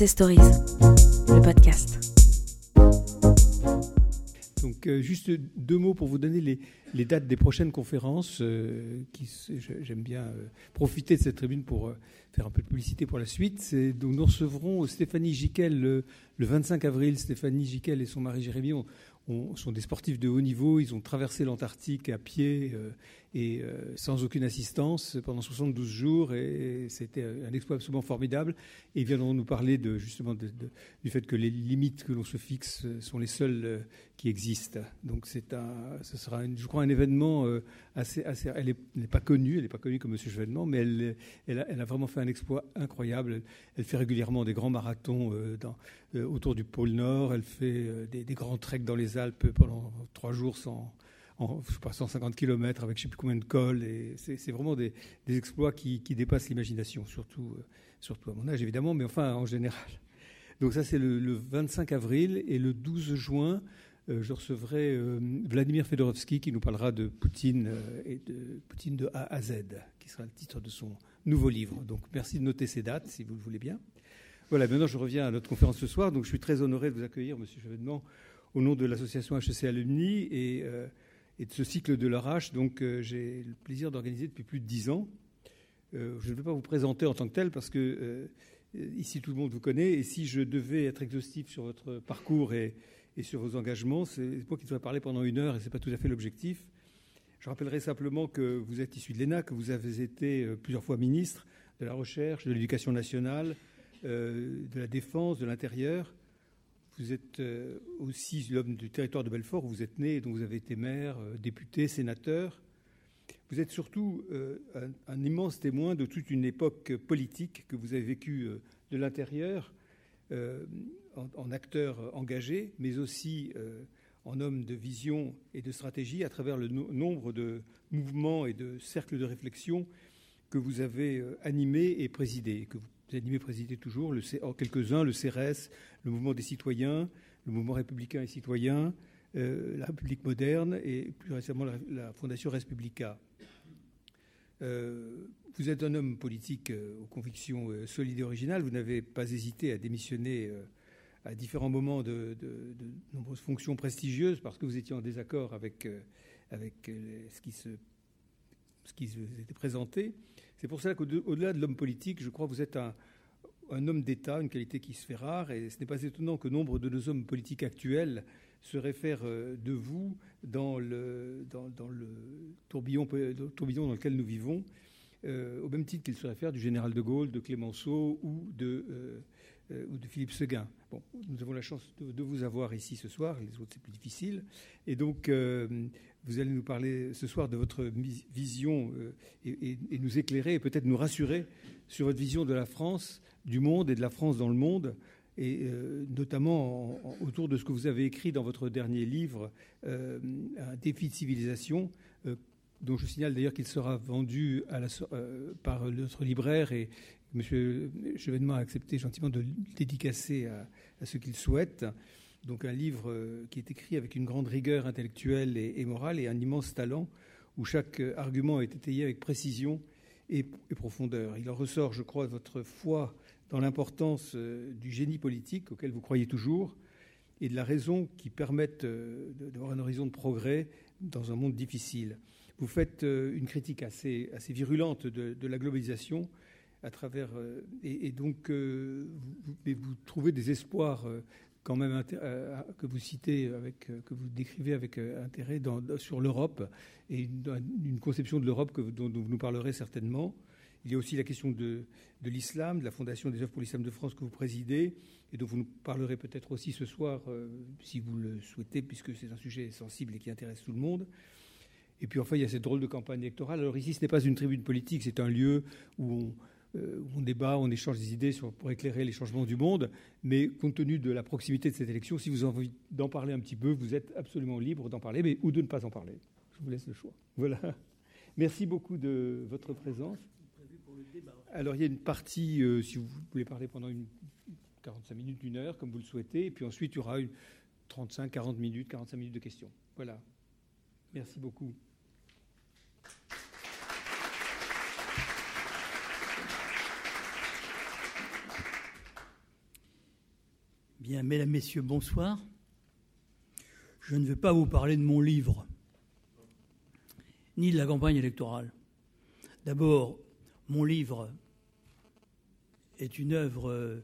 HEC Stories, le podcast. Donc, euh, juste deux mots pour vous donner les, dates des prochaines conférences. euh, J'aime bien euh, profiter de cette tribune pour faire un peu de publicité pour la suite. Nous recevrons Stéphanie Giquel le, le 25 avril. Stéphanie Giquel et son mari Jérémy ont- ont- sont des sportifs de haut niveau. Ils ont traversé l'Antarctique à pied et euh, sans aucune assistance pendant 72 jours. Et c'était un exploit absolument formidable. Et ils viendront nous parler de, justement du fait que les limites que l'on se fixe euh, sont les seules euh, qui existent. Donc c'est un, ce sera, je crois, un événement assez, assez. Elle n'est pas connue, elle n'est pas connue comme Monsieur Chevènement, mais elle, elle, a, vraiment fait un exploit incroyable. Elle, fait régulièrement des grands marathons autour du pôle Nord. Elle fait des, des grands treks dans les Alpes pendant trois jours sans. En, je sais pas, 150 km avec je ne sais plus combien de cols. Et c'est vraiment des, exploits qui, dépassent l'imagination, surtout, euh, surtout à mon âge évidemment, mais enfin en général. Donc ça c'est le, le 25 avril et le 12 juin, euh, je recevrai euh, Vladimir Fedorovski qui nous parlera de Poutine et de Poutine de A à Z, qui sera le titre de son nouveau livre. Donc merci de noter ces dates si vous le voulez bien. Voilà, maintenant je reviens à notre conférence ce soir. Donc je suis très honoré de vous accueillir, Monsieur Chevènement, au nom de l'association HEC Alumni et, et de ce cycle de l'Arrache. Donc euh, j'ai le plaisir d'organiser depuis plus de dix ans. Euh, je ne vais pas vous présenter en tant que tel parce que euh, ici tout le monde vous connaît et si je devais être exhaustif sur votre parcours et, sur vos engagements, c'est moi qui devrais parler pendant une heure et ce n'est pas tout à fait l'objectif. Je rappellerai simplement que vous êtes issu de l'ENA, que vous avez été plusieurs fois ministre de la Recherche, de l'Éducation nationale, de la Défense, de l'Intérieur. Vous êtes euh, aussi l'homme du territoire de Belfort où vous êtes né, dont vous avez été maire, euh, député, sénateur. Vous êtes surtout euh, un, immense témoin de toute une époque politique que vous avez vécue de l'intérieur, en, acteur engagé, mais aussi en homme de vision et de stratégie à travers le no- nombre de mouvements et de cercles de réflexion que vous avez animés et présidés, que vous animez et présidez toujours, le en quelques-uns, le CRS, le mouvement des citoyens, le mouvement républicain et citoyen, euh, la République moderne et plus récemment la, Fondation Res Publica. Euh, vous êtes un homme politique euh, aux convictions solides et originales. Vous n'avez pas hésité à démissionner à différents moments de, nombreuses fonctions prestigieuses parce que vous étiez en désaccord avec, ce, qui se, ce qui vous était présenté. C'est pour cela qu'au-delà de l'homme politique, je crois que vous êtes un, homme d'État, une qualité qui se fait rare, et ce n'est pas étonnant que nombre de nos hommes politiques actuels se réfèrent euh, de vous dans le, tourbillon, dans lequel nous vivons, euh, au même titre qu'ils se réfèrent du général de Gaulle, de Clémenceau ou de, euh, ou de Philippe Seguin. Bon, nous avons la chance de, de vous avoir ici ce soir, les autres c'est plus difficile, et donc vous allez nous parler ce soir de votre vision euh, et, nous éclairer et peut-être nous rassurer sur votre vision de la France, du monde et de la France dans le monde, et euh, notamment en- en- autour de ce que vous avez écrit dans votre dernier livre, euh, Un défi de civilisation, dont je signale d'ailleurs qu'il sera vendu par notre libraire et M. Chevènement a accepté gentiment de le dédicacer à, à ceux qu'il souhaite. Donc un livre euh, qui est écrit avec une grande rigueur intellectuelle et, morale et un immense talent, où chaque euh, argument est étayé avec précision et, profondeur. Il en ressort, je crois, votre foi dans l'importance euh, du génie politique auquel vous croyez toujours et de la raison qui permettent d'avoir un horizon de progrès dans un monde difficile. Vous faites une critique assez, assez virulente de, de la globalisation à travers et, donc vous, vous- trouvez des espoirs quand même euh, que vous citez avec euh, que vous décrivez avec euh, intérêt sur l'Europe et une, conception de l'Europe dont, vous nous parlerez certainement. Il y a aussi la question de, de l'islam, de la Fondation des œuvres pour l'islam de France que vous présidez et dont vous nous parlerez peut-être aussi ce soir, si vous le souhaitez, puisque c'est un sujet sensible et qui intéresse tout le monde. Et puis enfin, il y a cette drôle de campagne électorale. Alors ici, ce n'est pas une tribune politique, c'est un lieu où on, on débat, on échange des idées pour éclairer les changements du monde. Mais compte tenu de la proximité de cette élection, si vous avez envie d'en parler un petit peu, vous êtes absolument libre d'en parler, mais ou de ne pas en parler. Je vous laisse le choix. Voilà. Merci beaucoup de votre présence. Alors il y a une partie, euh, si vous voulez parler pendant une 45 minutes, une heure, comme vous le souhaitez, et puis ensuite il y aura une 35, 40 minutes, 45 minutes de questions. Voilà. Merci beaucoup. Mesdames, messieurs, bonsoir. Je ne vais pas vous parler de mon livre, ni de la campagne électorale. D'abord, mon livre est une œuvre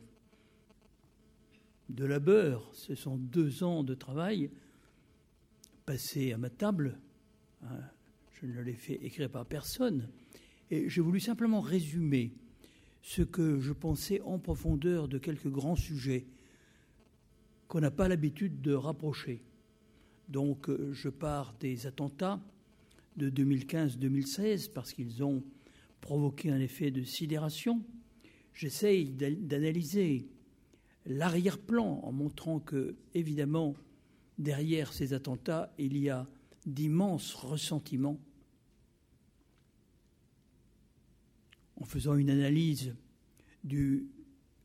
de labeur. Ce sont deux ans de travail passés à ma table. Hein, je ne l'ai fait écrire par personne. Et j'ai voulu simplement résumer ce que je pensais en profondeur de quelques grands sujets qu'on n'a pas l'habitude de rapprocher. Donc euh, je pars des attentats de 2015-2016 parce qu'ils ont provoqué un effet de sidération. J'essaye d'analyser l'arrière-plan en montrant que, évidemment, derrière ces attentats, il y a d'immenses ressentiments. En faisant une analyse du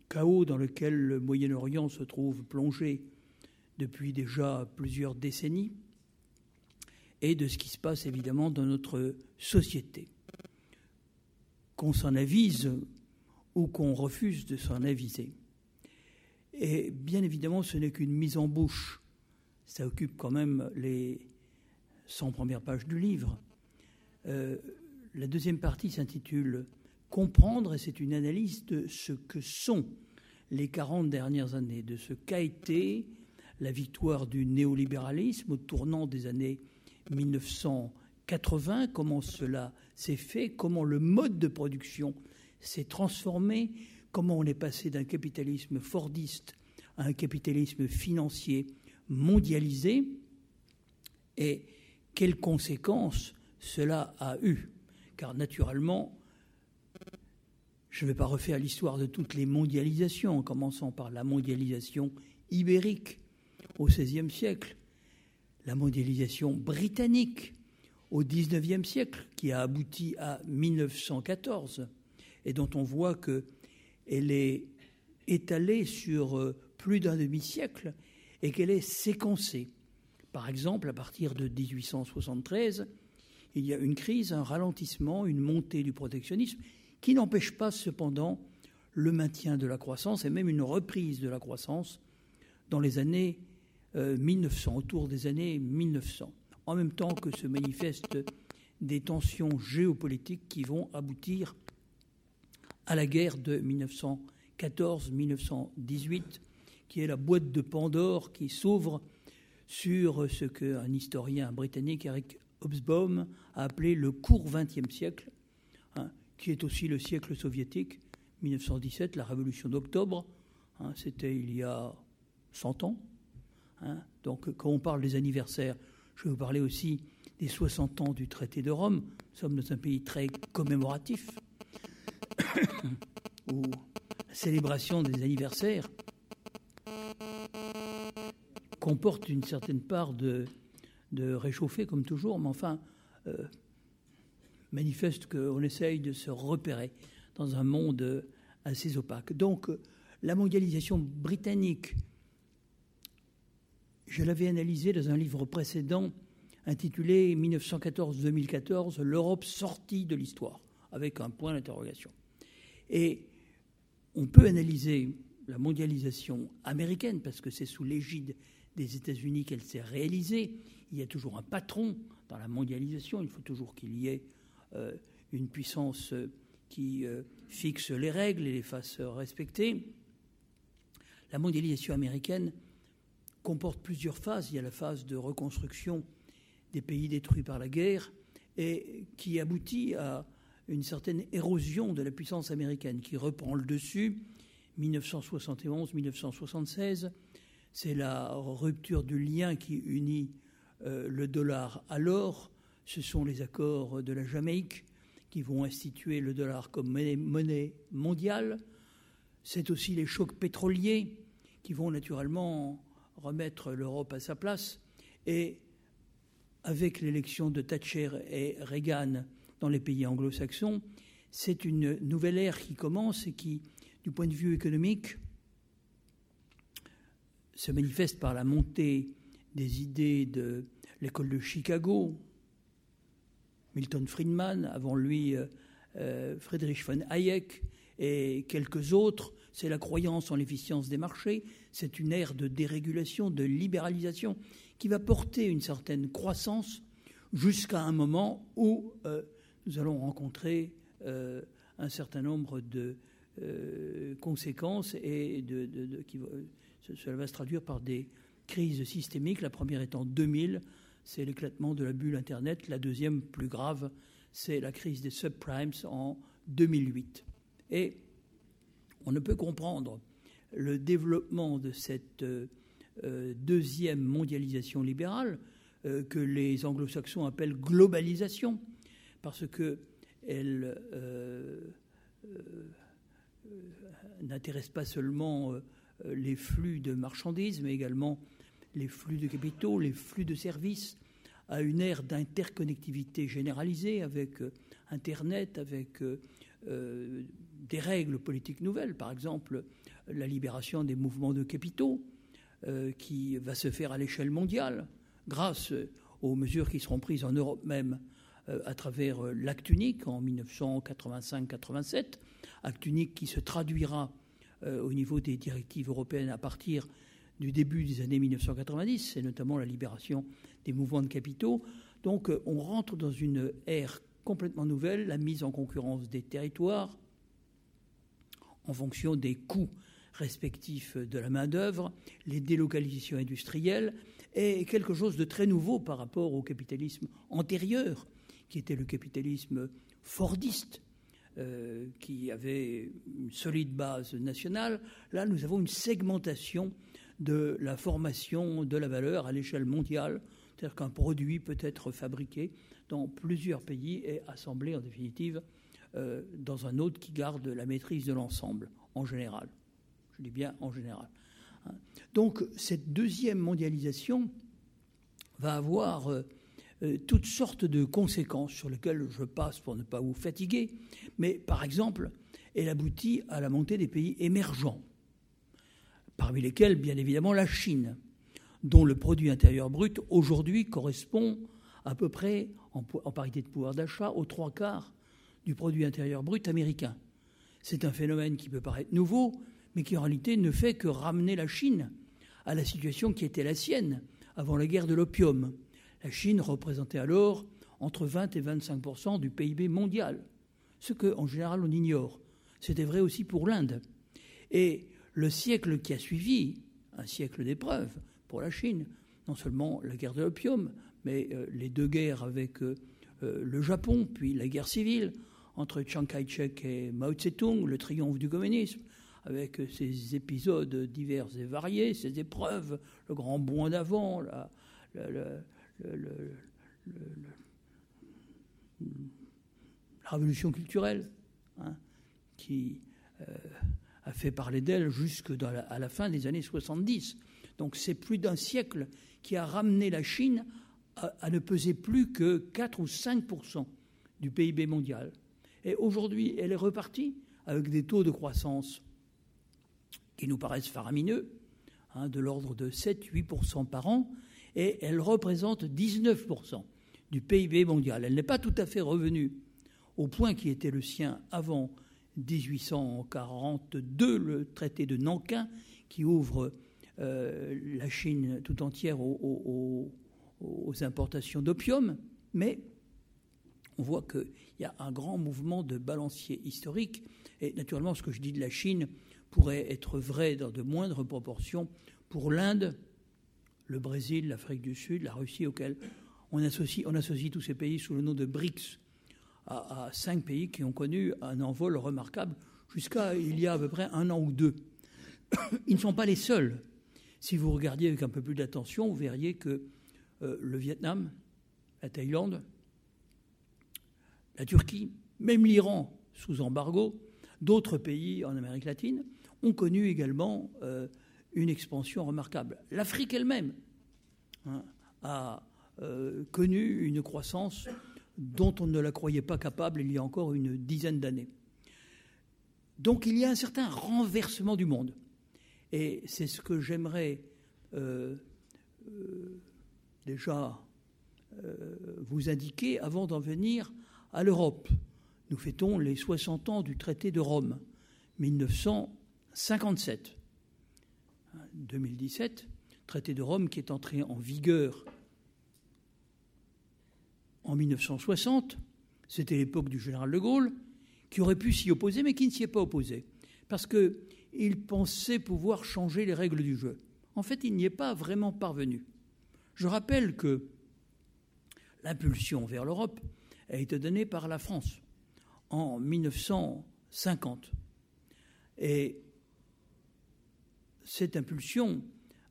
chaos dans lequel le Moyen-Orient se trouve plongé depuis déjà plusieurs décennies et de ce qui se passe évidemment dans notre société. Qu'on s'en avise ou qu'on refuse de s'en aviser. Et bien évidemment, ce n'est qu'une mise en bouche. Ça occupe quand même les 100 premières pages du livre. Euh, la deuxième partie s'intitule comprendre, et c'est une analyse de ce que sont les 40 dernières années, de ce qu'a été la victoire du néolibéralisme au tournant des années 1980, comment cela s'est fait, comment le mode de production s'est transformé, comment on est passé d'un capitalisme fordiste à un capitalisme financier mondialisé, et quelles conséquences cela a eu. Car naturellement, je ne vais pas refaire l'histoire de toutes les mondialisations, en commençant par la mondialisation ibérique au XVIe siècle, la mondialisation britannique au XIXe siècle, qui a abouti à 1914, et dont on voit qu'elle est étalée sur euh, plus d'un demi-siècle et qu'elle est séquencée. Par exemple, à partir de 1873, il y a une crise, un ralentissement, une montée du protectionnisme qui n'empêche pas cependant le maintien de la croissance et même une reprise de la croissance dans les années 1900, euh, autour des années 1900, en même temps que se manifestent des tensions géopolitiques qui vont aboutir à la guerre de 1914-1918, qui est la boîte de Pandore qui s'ouvre sur ce qu'un historien britannique, Eric Hobsbawm, a appelé le court XXe siècle, qui est aussi le siècle soviétique, 1917, la révolution d'octobre, hein, c'était il y a 100 ans. Hein. Donc quand on parle des anniversaires, je vais vous parler aussi des 60 ans du traité de Rome. Nous sommes dans un pays très commémoratif, où la célébration des anniversaires comporte une certaine part de, de comme toujours, mais enfin, euh, manifeste qu'on essaye de se repérer dans un monde assez opaque. Donc, la mondialisation britannique, je l'avais analysée dans un livre précédent intitulé 1914-2014, L'Europe sortie de l'histoire, avec un point d'interrogation. Et on peut analyser la mondialisation américaine, parce que c'est sous l'égide des États-Unis qu'elle s'est réalisée. Il y a toujours un patron dans la mondialisation, il faut toujours qu'il y ait une puissance euh, qui euh, fixe les règles et les fasse respecter. La mondialisation américaine comporte plusieurs phases. Il y a la phase de reconstruction des pays détruits par la guerre et qui aboutit à une certaine érosion de la puissance américaine qui reprend le dessus. 1971-1976, c'est la rupture du lien qui unit le dollar à l'or, ce sont les accords de la Jamaïque qui vont instituer le dollar comme monnaie mondiale. C'est aussi les chocs pétroliers qui vont naturellement remettre l'Europe à sa place. Et avec l'élection de Thatcher et Reagan dans les pays anglo-saxons, c'est une nouvelle ère qui commence et qui, du point de vue économique, se manifeste par la montée des idées de l'école de Chicago, Milton Friedman, avant lui euh, euh, Friedrich von Hayek et quelques autres. c'est la croyance en l'efficience des marchés, c'est une ère de dérégulation, de libéralisation qui va porter une certaine croissance jusqu'à un moment où euh, nous allons rencontrer un certain nombre de conséquences et cela va se traduire par des crises systémiques. La première étant 2000, c'est l'éclatement de la bulle Internet. La deuxième, plus grave, c'est la crise des subprimes en 2008. Et on ne peut comprendre le développement de cette deuxième mondialisation libérale euh, que les anglo-saxons appellent globalisation, parce euh, euh, n'intéresse pas seulement les flux de marchandises, mais également les flux de capitaux, les flux de services, à une ère d'interconnectivité généralisée avec Internet, avec des règles politiques nouvelles, par exemple la libération des mouvements de capitaux, qui va se faire à l'échelle mondiale grâce aux mesures qui seront prises en Europe même euh, à travers euh, l'acte unique en 1985-87, acte unique qui se traduira euh, au niveau des directives européennes à partir du début des années 1990, c'est notamment la libération des mouvements de capitaux. Donc on rentre dans une ère complètement nouvelle, la mise en concurrence des territoires en fonction des coûts respectifs de la main-d'œuvre, les délocalisations industrielles, est quelque chose de très nouveau par rapport au capitalisme antérieur, qui était le capitalisme fordiste, euh, qui avait une solide base nationale. Là, nous avons une segmentation de la formation de la valeur à l'échelle mondiale, c'est-à-dire qu'un produit peut être fabriqué dans plusieurs pays et assemblé en définitive euh, dans un autre qui garde la maîtrise de l'ensemble, en général. Je dis bien en général. Donc cette deuxième mondialisation va avoir euh, euh, toutes sortes de conséquences sur lesquelles je passe pour ne pas vous fatiguer. Mais par exemple, elle aboutit à la montée des pays émergents, parmi lesquels bien évidemment la Chine, dont le produit intérieur brut aujourd'hui correspond à peu près, en, parité de pouvoir d'achat, aux trois quarts du produit intérieur brut américain. C'est un phénomène qui peut paraître nouveau, mais qui en réalité ne fait que ramener la Chine à la situation qui était la sienne avant la guerre de l'opium. La Chine représentait alors entre 20 et 25% du PIB mondial, ce que en général on ignore. C'était vrai aussi pour l'Inde. Et le siècle qui a suivi, un siècle d'épreuves pour la Chine, non seulement la guerre de l'opium, mais euh, les deux guerres avec euh, euh, le Japon, puis la guerre civile entre Chiang Kai-shek et Mao Tse-tung, le triomphe du communisme, avec ces épisodes divers et variés, ces épreuves, le grand bond d'avant, la, révolution culturelle, hein, qui a fait parler d'elle jusque à la fin des années 70. Donc c'est plus d'un siècle qui a ramené la Chine à, à, ne peser plus que 4 ou 5% du PIB mondial. Et aujourd'hui, elle est repartie avec des taux de croissance qui nous paraissent faramineux, hein, de l'ordre de 7-8% par an, et elle représente 19% du PIB mondial. Elle n'est pas tout à fait revenue au point qui était le sien avant 1842, le traité de Nankin, qui ouvre euh, la Chine tout entière aux, importations d'opium, mais on voit qu'il y a un grand mouvement de balancier historique. Et naturellement, ce que je dis de la Chine, pourrait être vrai dans de moindres proportions pour l'Inde, le Brésil, l'Afrique du Sud, la Russie, auxquels on associe tous ces pays sous le nom de BRICS, à, cinq pays qui ont connu un envol remarquable jusqu'à il y a à peu près un an ou deux. Ils ne sont pas les seuls. Si vous regardiez avec un peu plus d'attention, vous verriez que euh, le Vietnam, la Thaïlande, la Turquie, même l'Iran sous embargo, d'autres pays en Amérique latine, ont connu également euh, une expansion remarquable. L'Afrique elle-même hein, a euh, connu une croissance dont on ne la croyait pas capable il y a encore une dizaine d'années. Donc il y a un certain renversement du monde. Et c'est ce que j'aimerais euh, déjà vous indiquer avant d'en venir à l'Europe. Nous fêtons les 60 ans du traité de Rome, 1900 57, 2017, traité de Rome qui est entré en vigueur en 1960, c'était l'époque du général de Gaulle, qui aurait pu s'y opposer, mais qui ne s'y est pas opposé, parce qu'il pensait pouvoir changer les règles du jeu. En fait, il n'y est pas vraiment parvenu. Je rappelle que l'impulsion vers l'Europe a été donnée par la France en 1950. Et cette impulsion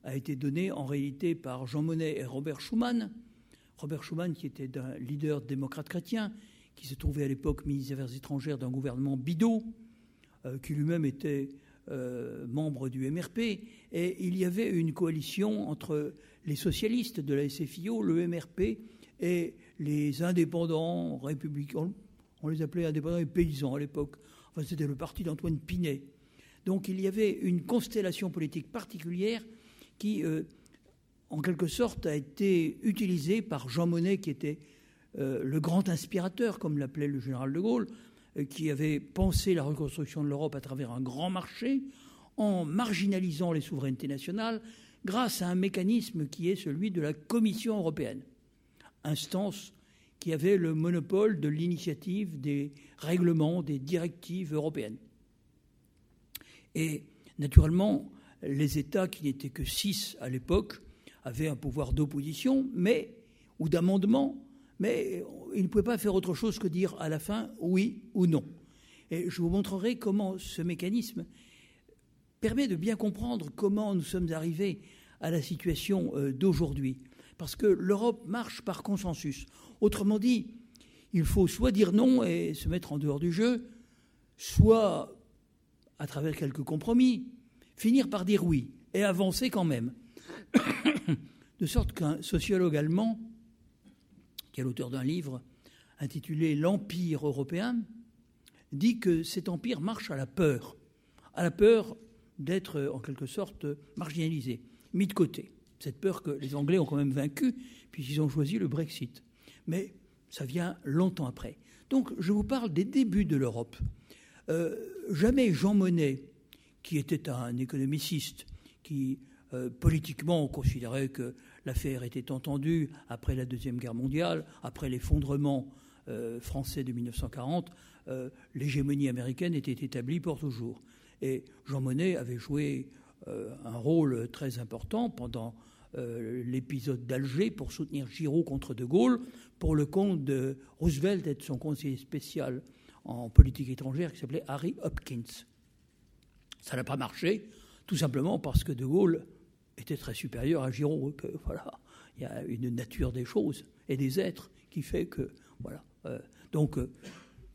a été donnée en réalité par Jean Monnet et Robert Schuman. Robert Schuman, qui était un leader démocrate chrétien, qui se trouvait à l'époque ministre des Affaires étrangères d'un gouvernement bidot, euh, qui lui-même était euh, membre du MRP, et il y avait une coalition entre les socialistes de la SFIO, le MRP, et les indépendants républicains, on les appelait indépendants et paysans à l'époque. Enfin, c'était le parti d'Antoine Pinet. Donc il y avait une constellation politique particulière qui, euh, en quelque sorte, a été utilisée par Jean Monnet, qui était euh, le grand inspirateur, comme l'appelait le général de Gaulle, euh, qui avait pensé la reconstruction de l'Europe à travers un grand marché, en marginalisant les souverainetés nationales, grâce à un mécanisme qui est celui de la Commission européenne, instance qui avait le monopole de l'initiative des règlements, des directives européennes. Et naturellement, les États, qui n'étaient que six à l'époque, avaient un pouvoir d'opposition, ou d'amendement, mais ils ne pouvaient pas faire autre chose que dire à la fin oui ou non. Et je vous montrerai comment ce mécanisme permet de bien comprendre comment nous sommes arrivés à la situation euh, d'aujourd'hui. Parce que l'Europe marche par consensus. Autrement dit, il faut soit dire non et se mettre en dehors du jeu, soit, à travers quelques compromis, finir par dire oui et avancer quand même. de sorte qu'un sociologue allemand, qui est l'auteur d'un livre intitulé L'Empire européen, dit que cet empire marche à la peur, à la peur d'être en quelque sorte marginalisé, mis de côté. Cette peur que les Anglais ont quand même vaincu, puisqu'ils ont choisi le Brexit. Mais ça vient longtemps après. Donc je vous parle des débuts de l'Europe. Euh, jamais Jean Monnet, qui était un économiciste, qui euh, politiquement considérait que l'affaire était entendue après la Deuxième Guerre mondiale, après l'effondrement euh, français de 1940, l'hégémonie américaine était établie pour toujours. Et Jean Monnet avait joué un rôle très important pendant euh, l'épisode d'Alger pour soutenir Giraud contre De Gaulle, pour le compte de Roosevelt et de son conseiller spécial en politique étrangère qui s'appelait Harry Hopkins. Ça n'a pas marché, tout simplement parce que De Gaulle était très supérieur à Giraud. voilà, il y a une nature des choses et des êtres qui fait que voilà. Euh, donc euh,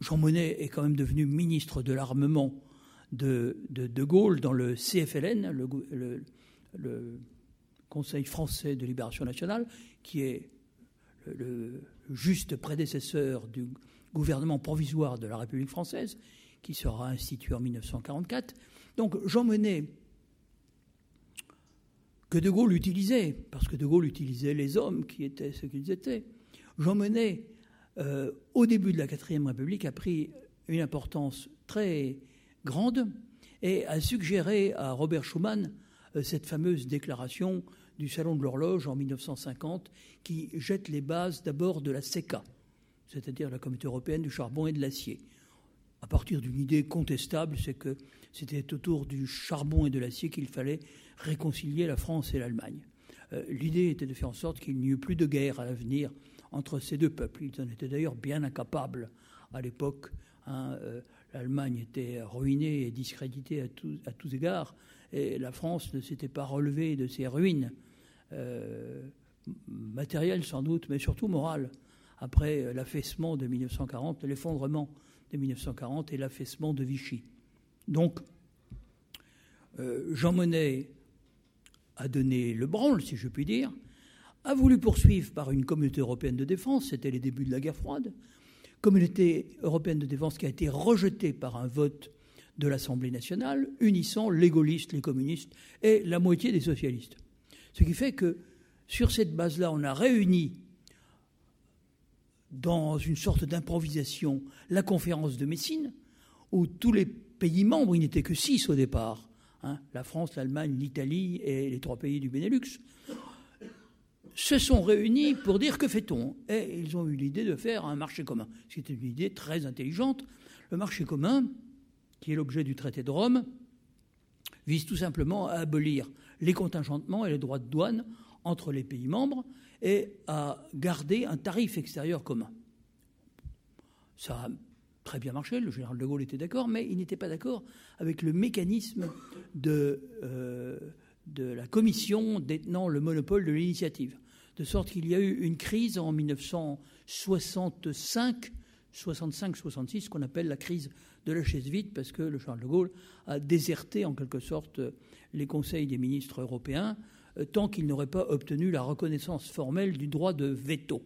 Jean Monnet est quand même devenu ministre de l'armement de, de, Gaulle dans le CFLN, le, le Conseil français de libération nationale, qui est le, juste prédécesseur du gouvernement provisoire de la République française, qui sera institué en 1944. Donc Jean Monnet, que De Gaulle utilisait, parce que De Gaulle utilisait les hommes qui étaient ce qu'ils étaient, Jean Monnet, euh, au début de la quatrième République, a pris une importance très grande et a suggéré à Robert Schuman euh, cette fameuse déclaration du Salon de l'horloge en 1950 qui jette les bases d'abord de la CECA, c'est-à-dire la Communauté européenne du charbon et de l'acier. À partir d'une idée contestable, c'est que c'était autour du charbon et de l'acier qu'il fallait réconcilier la France et l'Allemagne. Euh, l'idée était de faire en sorte qu'il n'y eût plus de guerre à l'avenir entre ces deux peuples. Ils en étaient d'ailleurs bien incapables à l'époque. Hein, euh, L'Allemagne était ruinée et discréditée à, à tous égards, et la France ne s'était pas relevée de ses ruines. Euh, matériel sans doute, mais surtout moral, après l'affaissement de 1940, l'effondrement de 1940 et l'affaissement de Vichy. Donc, euh, Jean Monnet a donné le branle, si je puis dire, a voulu poursuivre par une communauté européenne de défense, c'était les débuts de la guerre froide, communauté européenne de défense qui a été rejetée par un vote de l'Assemblée nationale, unissant les gaullistes, les communistes et la moitié des socialistes. Ce qui fait que sur cette base-là, on a réuni dans une sorte d'improvisation la conférence de Messine, où tous les pays membres, il n'était que six au départ, hein, la France, l'Allemagne, l'Italie et les trois pays du Benelux, se sont réunis pour dire que fait-on Et ils ont eu l'idée de faire un marché commun. C'était une idée très intelligente. Le marché commun, qui est l'objet du traité de Rome, vise tout simplement à abolir les contingentements et les droits de douane entre les pays membres et à garder un tarif extérieur commun. Ça a très bien marché, le général de Gaulle était d'accord, mais il n'était pas d'accord avec le mécanisme de, euh, la commission détenant le monopole de l'initiative. De sorte qu'il y a eu une crise en 1965, 65-66, qu'on appelle la crise de la chaise vide, parce que le Charles de Gaulle a déserté en quelque sorte les conseils des ministres européens tant qu'il n'aurait pas obtenu la reconnaissance formelle du droit de veto.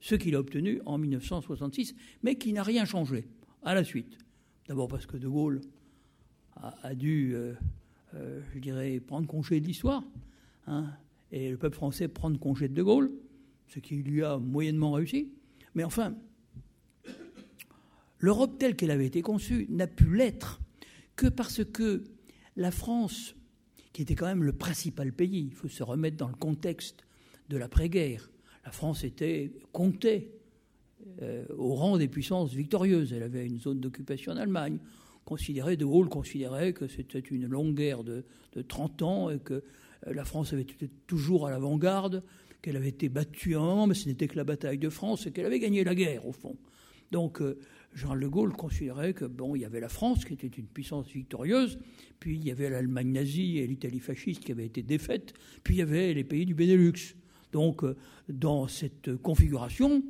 Ce qu'il a obtenu en 1966, mais qui n'a rien changé à la suite. D'abord parce que De Gaulle a, dû, euh, euh, je dirais, prendre congé de l'histoire, hein, et le peuple français prendre congé de De Gaulle, ce qui lui a moyennement réussi. Mais enfin, l'Europe telle qu'elle avait été conçue n'a pu l'être que parce que la France qui était quand même le principal pays. Il faut se remettre dans le contexte de l'après-guerre. La France était comptée euh, au rang des puissances victorieuses. Elle avait une zone d'occupation en Allemagne. Considérait, de Gaulle considérait que c'était une longue guerre de, 30 ans et que euh, la France avait été toujours à l'avant-garde, qu'elle avait été battue à un moment, mais ce n'était que la bataille de France et qu'elle avait gagné la guerre, au fond. Donc, euh, Jean de Gaulle considérait que bon, il y avait la France qui était une puissance victorieuse, puis il y avait l'Allemagne nazie et l'Italie fasciste qui avaient été défaites, puis il y avait les pays du Benelux. Donc, euh, dans cette configuration,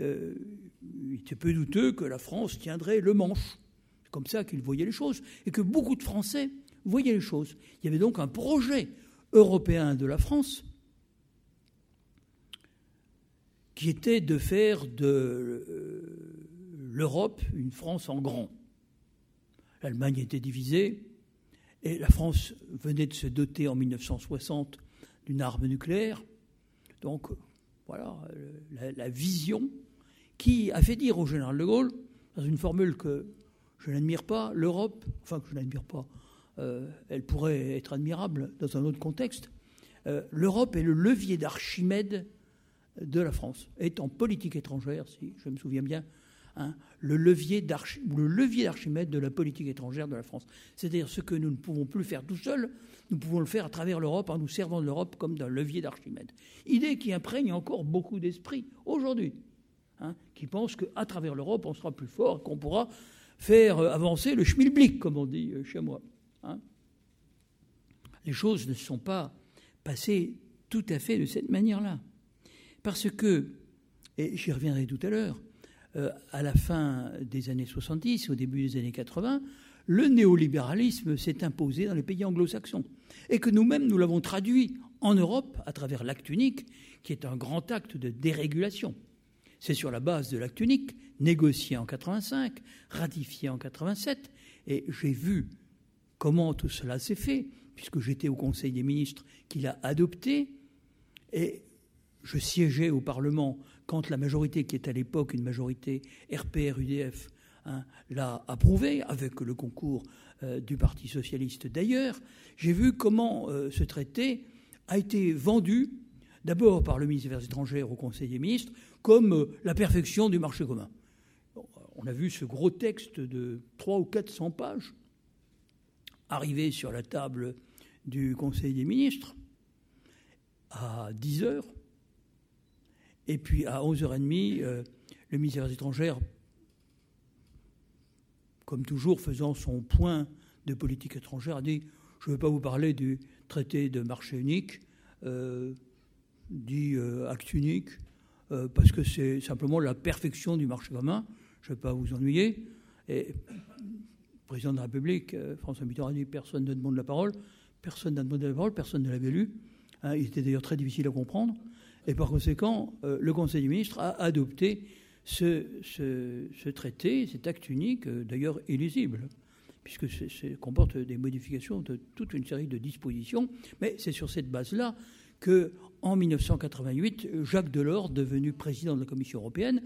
euh, il était peu douteux que la France tiendrait le manche. C'est comme ça qu'il voyait les choses, et que beaucoup de Français voyaient les choses. Il y avait donc un projet européen de la France qui était de faire de euh, l'Europe une France en grand. L'Allemagne était divisée et la France venait de se doter en 1960 d'une arme nucléaire. Donc voilà la, vision qui a fait dire au général de Gaulle, dans une formule que je n'admire pas, l'Europe, enfin que je n'admire pas, euh, elle pourrait être admirable dans un autre contexte, euh, l'Europe est le levier d'Archimède de la France, est en politique étrangère, si je me souviens bien, Hein, le levier d'Archimède de la politique étrangère de la France. C'est-à-dire ce que nous ne pouvons plus faire tout seuls, nous pouvons le faire à travers l'Europe en nous servant de l'Europe comme d'un levier d'Archimède. Idée qui imprègne encore beaucoup d'esprits aujourd'hui, hein, qui pensent qu'à travers l'Europe, on sera plus fort, qu'on pourra faire euh, avancer le schmilblick, comme on dit euh, chez moi. Hein. Les choses ne sont pas passées tout à fait de cette manière-là. Parce que, et j'y reviendrai tout à l'heure, euh, à la fin des années 70, au début des années 80, le néolibéralisme s'est imposé dans les pays anglo-saxons. Et que nous-mêmes, nous l'avons traduit en Europe à travers l'acte unique, qui est un grand acte de dérégulation. C'est sur la base de l'acte unique, négocié en 85, ratifié en 87, et j'ai vu comment tout cela s'est fait, puisque j'étais au Conseil des ministres qui l'a adopté, et je siégeais au Parlement quand la majorité, qui est à l'époque une majorité RPR-UDF, hein, l'a approuvé, avec le concours euh, du Parti socialiste d'ailleurs, j'ai vu comment euh, ce traité a été vendu, d'abord par le ministre des Affaires étrangères au Conseil des ministres, comme euh, la perfection du marché commun. On a vu ce gros texte de 300 ou 400 pages arriver sur la table du Conseil des ministres à 10 heures et puis à 11h30, euh, le ministère des étrangères, comme toujours faisant son point de politique étrangère, a dit Je ne vais pas vous parler du traité de marché unique, euh, dit euh, acte unique, parce que c'est simplement la perfection du marché commun. Je ne vais pas vous ennuyer. Et le président de la République, François Mitterrand, a dit Personne ne demande la parole. Personne n'a demandé la parole, personne ne l'avait lu. Hein, il était d'ailleurs très difficile à comprendre. Et par conséquent, euh, le Conseil des ministres a adopté ce, traité, cet acte unique, euh, d'ailleurs illisible, puisque ça comporte des modifications de toute une série de dispositions. Mais c'est sur cette base-là que, en 1988, Jacques Delors, devenu président de la Commission européenne,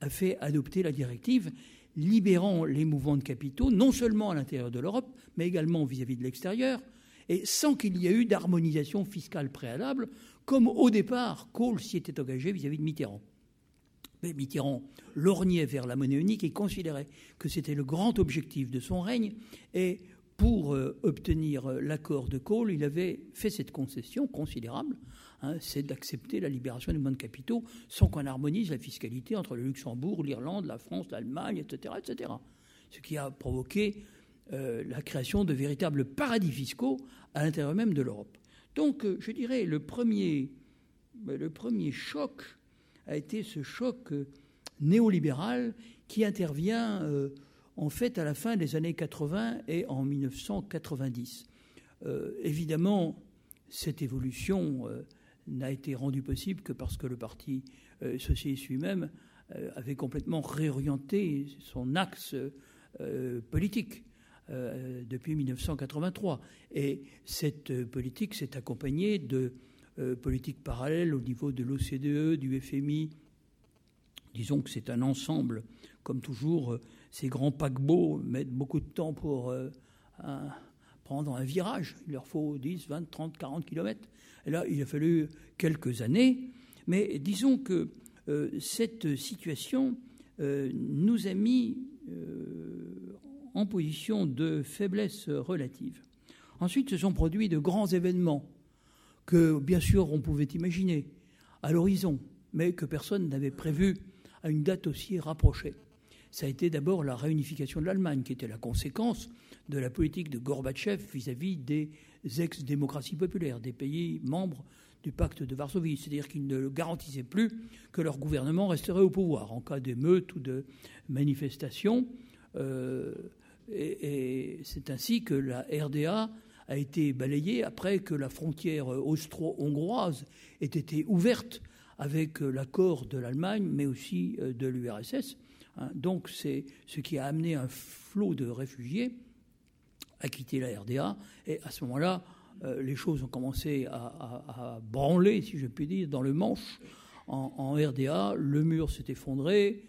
a fait adopter la directive libérant les mouvements de capitaux, non seulement à l'intérieur de l'Europe, mais également vis-à-vis de l'extérieur, et sans qu'il y ait eu d'harmonisation fiscale préalable, comme au départ Kohl s'y était engagé vis-à-vis de Mitterrand. Mais Mitterrand lorgnait vers la monnaie unique et considérait que c'était le grand objectif de son règne, et pour euh, obtenir euh, l'accord de Kohl, il avait fait cette concession considérable, hein, c'est d'accepter la libération des moyens de capitaux sans qu'on harmonise la fiscalité entre le Luxembourg, l'Irlande, la France, l'Allemagne, etc., etc. Ce qui a provoqué euh, la création de véritables paradis fiscaux à l'intérieur même de l'Europe. Donc, je dirais, le premier, le premier choc a été ce choc néolibéral qui intervient en fait à la fin des années 80 et en 1990. Euh, évidemment, cette évolution euh, n'a été rendue possible que parce que le Parti euh, socialiste lui-même avait complètement réorienté son axe politique depuis 1983. Et cette politique s'est accompagnée de politiques parallèles au niveau de l'OCDE, du FMI. Disons que c'est un ensemble, comme toujours, ces grands paquebots mettent beaucoup de temps pour euh, prendre un virage. Il leur faut 10, 20, 30, 40 kilomètres. Et là, il a fallu quelques années. Mais disons que euh, cette situation euh, nous a mis en position de faiblesse relative. Ensuite, se sont produits de grands événements que, bien sûr, on pouvait imaginer à l'horizon, mais que personne n'avait prévu à une date aussi rapprochée ça a été d'abord la réunification de l'Allemagne, qui était la conséquence de la politique de Gorbatchev vis-à-vis des ex-démocraties populaires, des pays membres du pacte de Varsovie. C'est-à-dire qu'ils ne garantissaient plus que leur gouvernement resterait au pouvoir en cas d'émeute ou de manifestation. Euh, et, c'est ainsi que la RDA a été balayée après que la frontière austro-hongroise ait été ouverte avec l'accord de l'Allemagne, mais aussi euh, de l'URSS. Hein, donc c'est ce qui a amené un flot de réfugiés à quitter la RDA. Et à ce moment-là, euh, les choses ont commencé à, branler, si je puis dire, dans le manche en, RDA. Le mur s'est effondré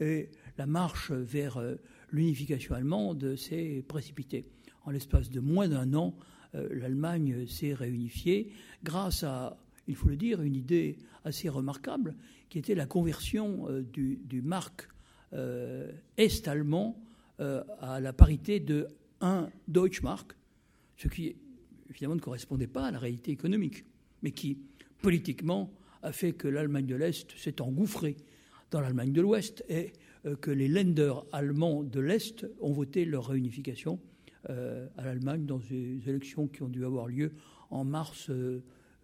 et la marche vers euh, l'unification allemande s'est précipitée. En l'espace de moins d'un an, euh, l'Allemagne s'est réunifiée grâce à, il faut le dire, une idée assez remarquable qui était la conversion du, du marque euh, est-allemand euh, à la parité de 1 Deutschmark, ce qui évidemment ne correspondait pas à la réalité économique, mais qui politiquement a fait que l'Allemagne de l'Est s'est engouffrée dans l'Allemagne de l'Ouest et euh, que les lenders allemands de l'Est ont voté leur réunification à l'Allemagne dans des élections qui ont dû avoir lieu en mars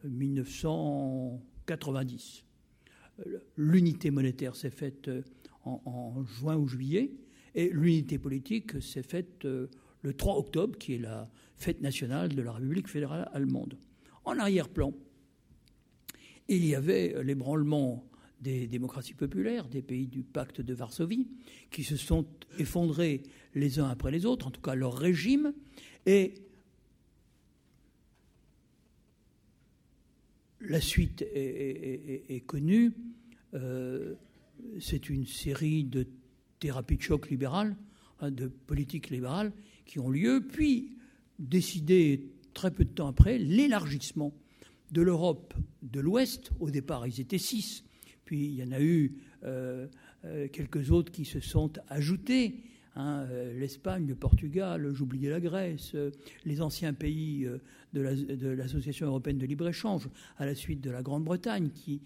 1990. L'unité monétaire s'est faite en, juin ou juillet, et l'unité politique s'est faite euh, le 3 octobre, qui est la fête nationale de la République fédérale allemande. En arrière-plan, il y avait l'ébranlement des démocraties populaires, des pays du pacte de Varsovie, qui se sont effondrés les uns après les autres, en tout cas leur régime, et la suite est, connue. Euh, c'est une série de thérapies de choc libérales, hein, de politiques libérales qui ont lieu, puis décidé très peu de temps après l'élargissement de l'Europe de l'Ouest. Au départ, ils étaient six, puis il y en a eu euh, euh, quelques autres qui se sont ajoutés. Hein, euh, L'Espagne, le Portugal, j'oubliais la Grèce, les anciens pays de l'Association européenne de libre-échange, à la suite de la Grande-Bretagne, qui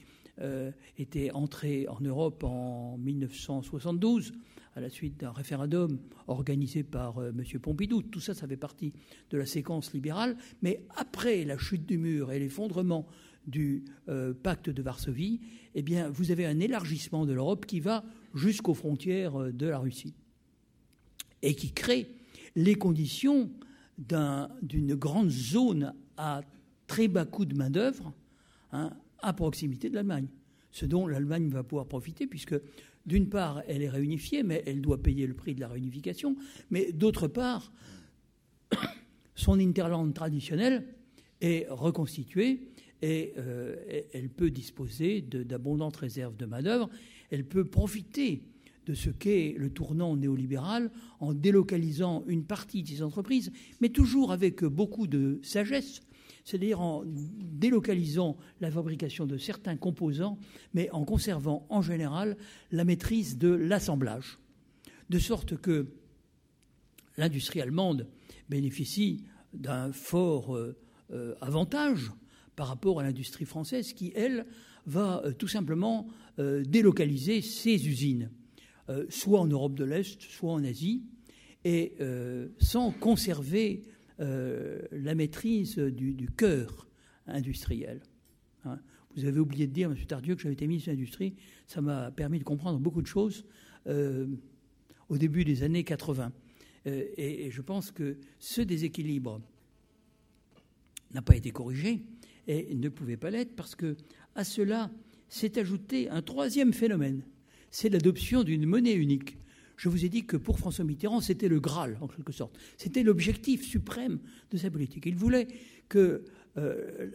était entré en Europe en 1972 à la suite d'un référendum organisé par M. Pompidou. Tout ça, ça fait partie de la séquence libérale. Mais après la chute du mur et l'effondrement du euh, pacte de Varsovie, eh bien, vous avez un élargissement de l'Europe qui va jusqu'aux frontières de la Russie et qui crée les conditions d'une grande zone à très bas coût de main-d'œuvre, hein, à proximité de l'Allemagne. Ce dont l'Allemagne va pouvoir profiter, puisque d'une part, elle est réunifiée, mais elle doit payer le prix de la réunification, mais d'autre part, son interland traditionnel est reconstitué et euh, elle peut disposer d'abondantes réserves de main-d'œuvre. Elle peut profiter de ce qu'est le tournant néolibéral en délocalisant une partie de ces entreprises, mais toujours avec beaucoup de sagesse, c'est-à-dire en délocalisant la fabrication de certains composants, mais en conservant en général la maîtrise de l'assemblage. De sorte que l'industrie allemande bénéficie d'un fort euh, euh, avantage par rapport à l'industrie française qui, elle, va euh, tout simplement délocaliser ses usines, soit en Europe de l'Est, soit en Asie, et sans conserver la maîtrise du, cœur industriel. Hein. Vous avez oublié de dire, M. Tardieu, que j'avais été ministre de l'Industrie. Ça m'a permis de comprendre beaucoup de choses au début des années 80. et, je pense que ce déséquilibre n'a pas été corrigé et ne pouvait pas l'être parce que à cela s'est ajouté un troisième phénomène, c'est l'adoption d'une monnaie unique. Je vous ai dit que pour François Mitterrand, c'était le Graal, en quelque sorte. C'était l'objectif suprême de sa politique. Il voulait que euh,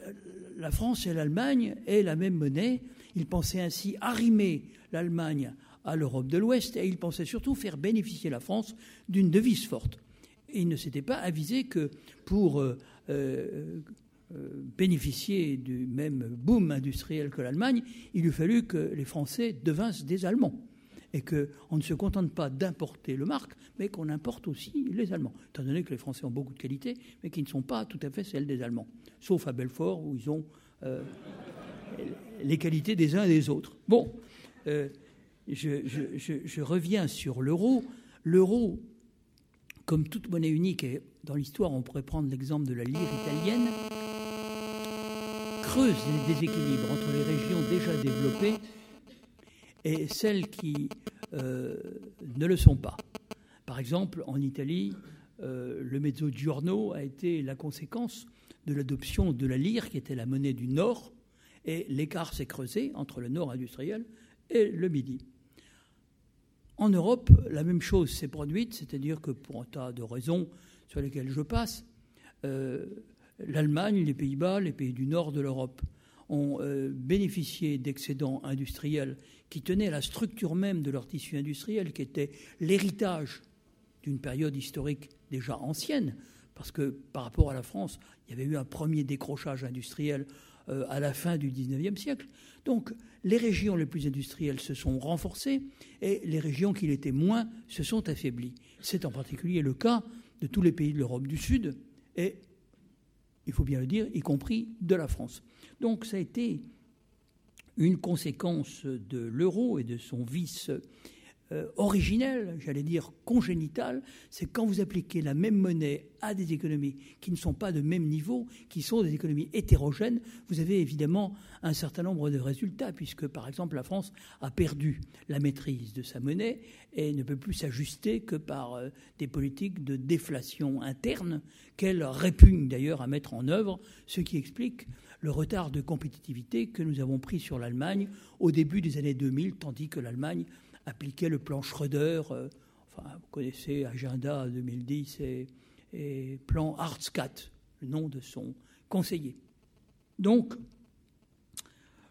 la France et l'Allemagne aient la même monnaie. Il pensait ainsi arrimer l'Allemagne à l'Europe de l'Ouest et il pensait surtout faire bénéficier la France d'une devise forte. il ne s'était pas avisé que pour euh, euh, bénéficier du même boom industriel que l'Allemagne, il eût fallu que les Français devinssent des Allemands et qu'on ne se contente pas d'importer le marque, mais qu'on importe aussi les Allemands, étant donné que les Français ont beaucoup de qualités, mais qui ne sont pas tout à fait celles des Allemands, sauf à Belfort, où ils ont euh, les qualités des uns et des autres. Bon, je, je, reviens sur l'euro. L'euro, comme toute monnaie unique, et dans l'histoire on pourrait prendre l'exemple de la lire italienne, creuse les déséquilibres entre les régions déjà développées et celles qui euh, ne le sont pas. Par exemple, en Italie, euh, le mezzogiorno a été la conséquence de l'adoption de la lire, qui était la monnaie du Nord, et l'écart s'est creusé entre le Nord industriel et le Midi. En Europe, la même chose s'est produite, c'est-à-dire que pour un tas de raisons sur lesquelles je passe, euh, l'Allemagne, les Pays-Bas, les pays du nord de l'Europe ont euh, bénéficié d'excédents industriels qui tenaient à la structure même de leur tissu industriel, qui était l'héritage d'une période historique déjà ancienne, parce que par rapport à la France, il y avait eu un premier décrochage industriel euh, à la fin du XIXe siècle. Donc les régions les plus industrielles se sont renforcées et les régions qui l'étaient moins se sont affaiblies. C'est en particulier le cas de tous les pays de l'Europe du Sud et, il faut bien le dire, y compris de la France. Donc ça a été une conséquence de l'euro et de son vice euh, originel, j'allais dire congénital, c'est quand vous appliquez la même monnaie à des économies qui ne sont pas de même niveau, qui sont des économies hétérogènes, vous avez évidemment un certain nombre de résultats, puisque par exemple la France a perdu la maîtrise de sa monnaie et ne peut plus s'ajuster que par euh, des politiques de déflation interne qu'elle répugne d'ailleurs à mettre en œuvre, ce qui explique le retard de compétitivité que nous avons pris sur l'Allemagne au début des années 2000, tandis que l'Allemagne appliquait le plan Schröder. Euh, vous connaissez Agenda 2010 et, plan Artscat, le nom de son conseiller. Donc,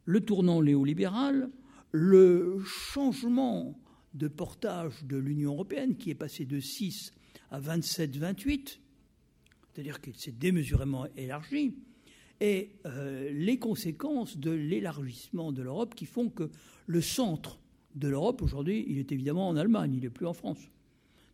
le tournant néolibéral, le changement de portage de l'Union européenne qui est passé de 6 à 27-28, c'est-à-dire qu'il s'est démesurément élargi, et euh, les conséquences de l'élargissement de l'Europe qui font que le centre de l'Europe, aujourd'hui, il est évidemment en Allemagne, il n'est plus en France.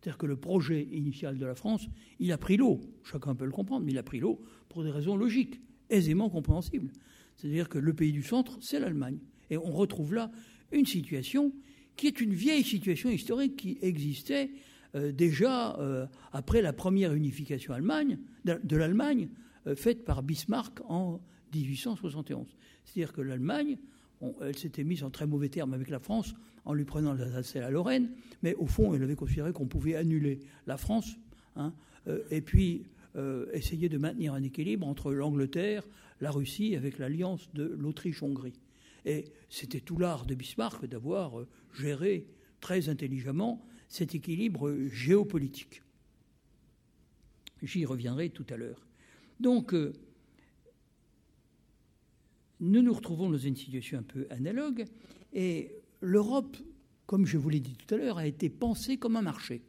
C'est-à-dire que le projet initial de la France, il a pris l'eau. Chacun peut le comprendre, mais il a pris l'eau pour des raisons logiques, aisément compréhensibles. C'est-à-dire que le pays du centre, c'est l'Allemagne. Et on retrouve là une situation qui est une vieille situation historique qui existait euh, déjà euh, après la première unification Allemagne, de, l'Allemagne, euh, faite par Bismarck en 1871. C'est-à-dire que l'Allemagne, elle s'était mise en très mauvais termes avec la France en lui prenant l'Alsace et la Lorraine, mais au fond, elle avait considéré qu'on pouvait annuler la France hein, euh, et puis euh, essayer de maintenir un équilibre entre l'Angleterre, la Russie, avec l'alliance de l'Autriche-Hongrie. Et c'était tout l'art de Bismarck d'avoir euh, géré très intelligemment cet équilibre géopolitique. J'y reviendrai tout à l'heure. Donc, nous nous retrouvons dans une situation un peu analogue et l'Europe comme je vous l'ai dit tout à l'heure, a été pensée comme un marché.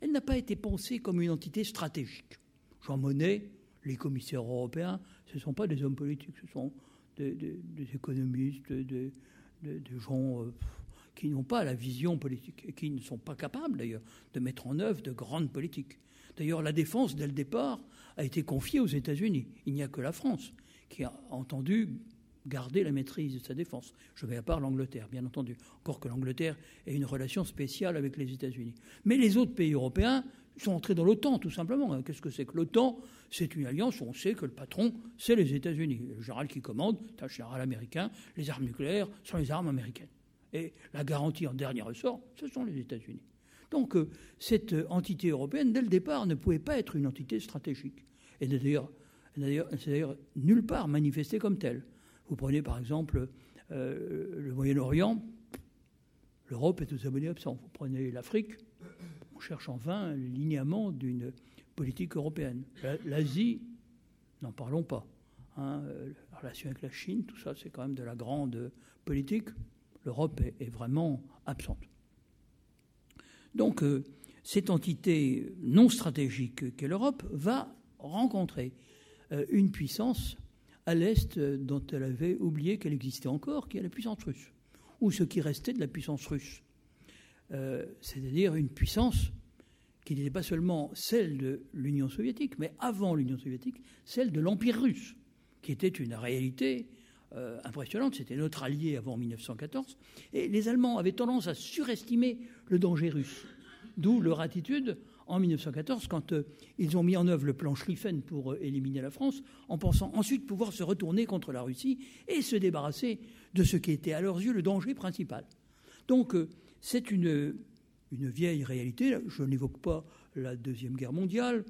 Elle n'a pas été pensée comme une entité stratégique. Jean Monnet, les commissaires européens, ce ne sont pas des hommes politiques, ce sont des, économistes, des, gens euh, qui n'ont pas la vision politique et qui ne sont pas capables d'ailleurs de mettre en œuvre de grandes politiques. D'ailleurs, la défense, dès le départ, a été confiée aux États-Unis. Il n'y a que la France qui a entendu garder la maîtrise de sa défense. Je mets à part l'Angleterre, bien entendu. Encore que l'Angleterre ait une relation spéciale avec les États-Unis. Mais les autres pays européens sont entrés dans l'OTAN, tout simplement. Qu'est-ce que c'est que l'OTAN? C'est une alliance où on sait que le patron, c'est les États-Unis. Le général qui commande, c'est un général américain. Les armes nucléaires sont les armes américaines. Et la garantie en dernier ressort, ce sont les États-Unis. Donc euh, cette entité européenne, dès le départ, ne pouvait pas être une entité stratégique. Et d'ailleurs, d'ailleurs nulle part manifestée comme telle. Vous prenez par exemple euh, le Moyen-Orient, l'Europe est aux abonnés absents. Vous prenez l'Afrique, on cherche en vain le linéament d'une politique européenne. L'Asie, n'en parlons pas. Hein, la relation avec la Chine, tout ça, c'est quand même de la grande politique. L'Europe est, vraiment absente. Donc, euh, cette entité non stratégique qu'est l'Europe va rencontrer euh, une puissance à l'Est dont elle avait oublié qu'elle existait encore, qui est la puissance russe, ou ce qui restait de la puissance russe. Euh, c'est-à-dire une puissance qui n'était pas seulement celle de l'Union soviétique, mais avant l'Union soviétique, celle de l'Empire russe, qui était une réalité euh, impressionnante. C'était notre allié avant 1914. Et les Allemands avaient tendance à surestimer le danger russe, d'où leur attitude en 1914 quand euh, ils ont mis en œuvre le plan Schlieffen pour euh, éliminer la France, en pensant ensuite pouvoir se retourner contre la Russie et se débarrasser de ce qui était à leurs yeux le danger principal. Donc euh, c'est une, une, vieille réalité. Je n'évoque pas la Deuxième Guerre mondiale,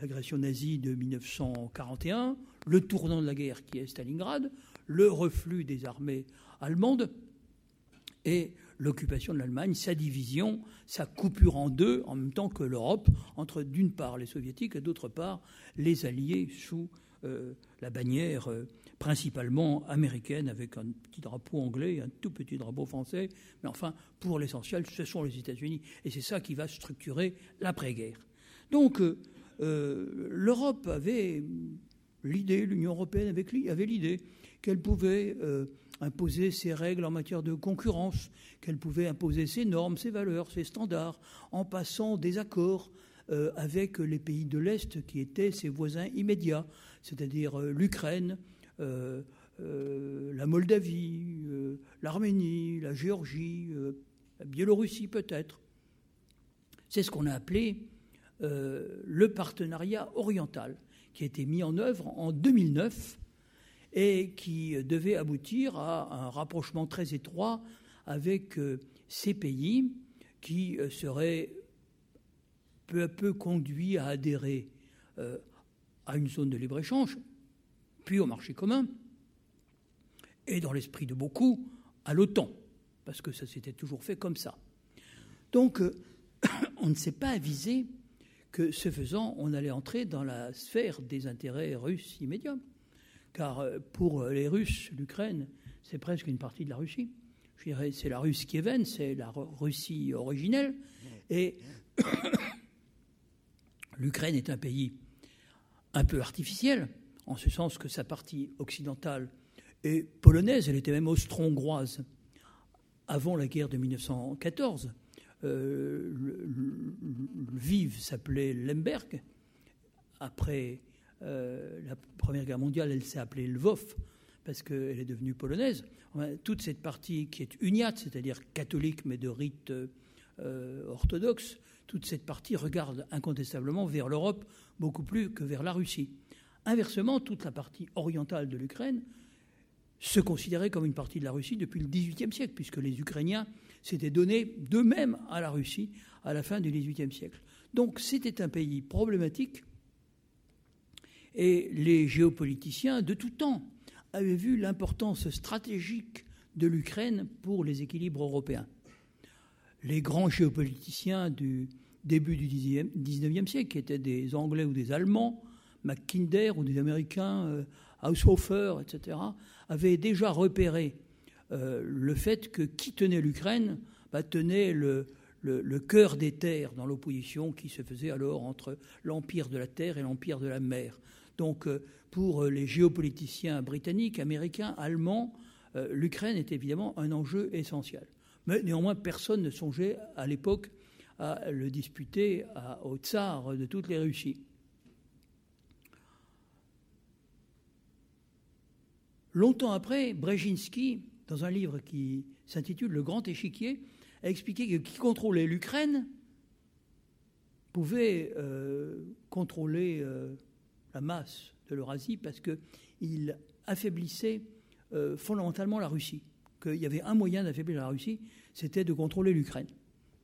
l'agression nazie de 1941, le tournant de la guerre qui est Stalingrad, le reflux des armées allemandes et l'occupation de l'Allemagne, sa division, sa coupure en deux, en même temps que l'Europe, entre d'une part les soviétiques et d'autre part les alliés sous euh, la bannière euh, principalement américaine, avec un petit drapeau anglais, un tout petit drapeau français, mais enfin, pour l'essentiel, ce sont les États-Unis. Et c'est ça qui va structurer l'après-guerre. Donc, euh, l'Europe avait l'idée, l'Union européenne avait l'idée qu'elle pouvait imposer ses règles en matière de concurrence, qu'elle pouvait imposer ses normes, ses valeurs, ses standards, en passant des accords euh, avec les pays de l'Est qui étaient ses voisins immédiats, c'est-à-dire euh, l'Ukraine, euh, la Moldavie, l'Arménie, la Géorgie, la Biélorussie peut-être. C'est ce qu'on a appelé le partenariat oriental, qui a été mis en œuvre en 2009 et qui devait aboutir à un rapprochement très étroit avec euh, ces pays qui euh, seraient peu à peu conduits à adhérer euh, à une zone de libre-échange, puis au marché commun, et dans l'esprit de beaucoup, à l'OTAN, parce que ça s'était toujours fait comme ça. Donc, on ne s'est pas avisé que, ce faisant, on allait entrer dans la sphère des intérêts russes immédiats car euh, pour les Russes, l'Ukraine, c'est presque une partie de la Russie. Je dirais, c'est la Russie qui est c'est la Russie originelle. Et l'Ukraine est un pays un peu artificiel, en ce sens que sa partie occidentale est polonaise, elle était même austro-hongroise avant la guerre de 1914. Euh, Vive s'appelait Lemberg. Après euh, la Première Guerre mondiale, elle s'est appelée Lvov, parce qu'elle est devenue polonaise. toute cette partie qui est uniate, c'est-à-dire catholique mais de rite euh, orthodoxe, toute cette partie regarde incontestablement vers l'Europe beaucoup plus que vers la Russie. Inversement, toute la partie orientale de l'Ukraine se considérait comme une partie de la Russie depuis le XVIIIe siècle, puisque les Ukrainiens s'étaient donnés d'eux-mêmes à la Russie à la fin du XVIIIe siècle. Donc c'était un pays problématique et les géopoliticiens de tout temps avaient vu l'importance stratégique de l'Ukraine pour les équilibres européens. Les grands géopoliticiens du début du XIXe siècle, qui étaient des Anglais ou des Allemands, Mackinder ou des Américains, euh, Haushofer, etc., avaient déjà repéré le fait que qui tenait l'Ukraine bah, tenait le, cœur des terres dans l'opposition qui se faisait alors entre l'empire de la terre et l'empire de la mer. Donc pour les géopoliticiens britanniques, américains, allemands, l'Ukraine est évidemment un enjeu essentiel. Mais néanmoins, personne ne songeait à l'époque à le disputer au tsar de toutes les Russies. Longtemps après, Brzezinski, dans un livre qui s'intitule Le Grand Échiquier, a expliqué que qui contrôlait l'Ukraine pouvait euh, contrôler euh, la masse de l'Eurasie parce qu'il affaiblissait euh, fondamentalement la Russie. Qu'il y avait un moyen d'affaiblir la Russie, c'était de contrôler l'Ukraine.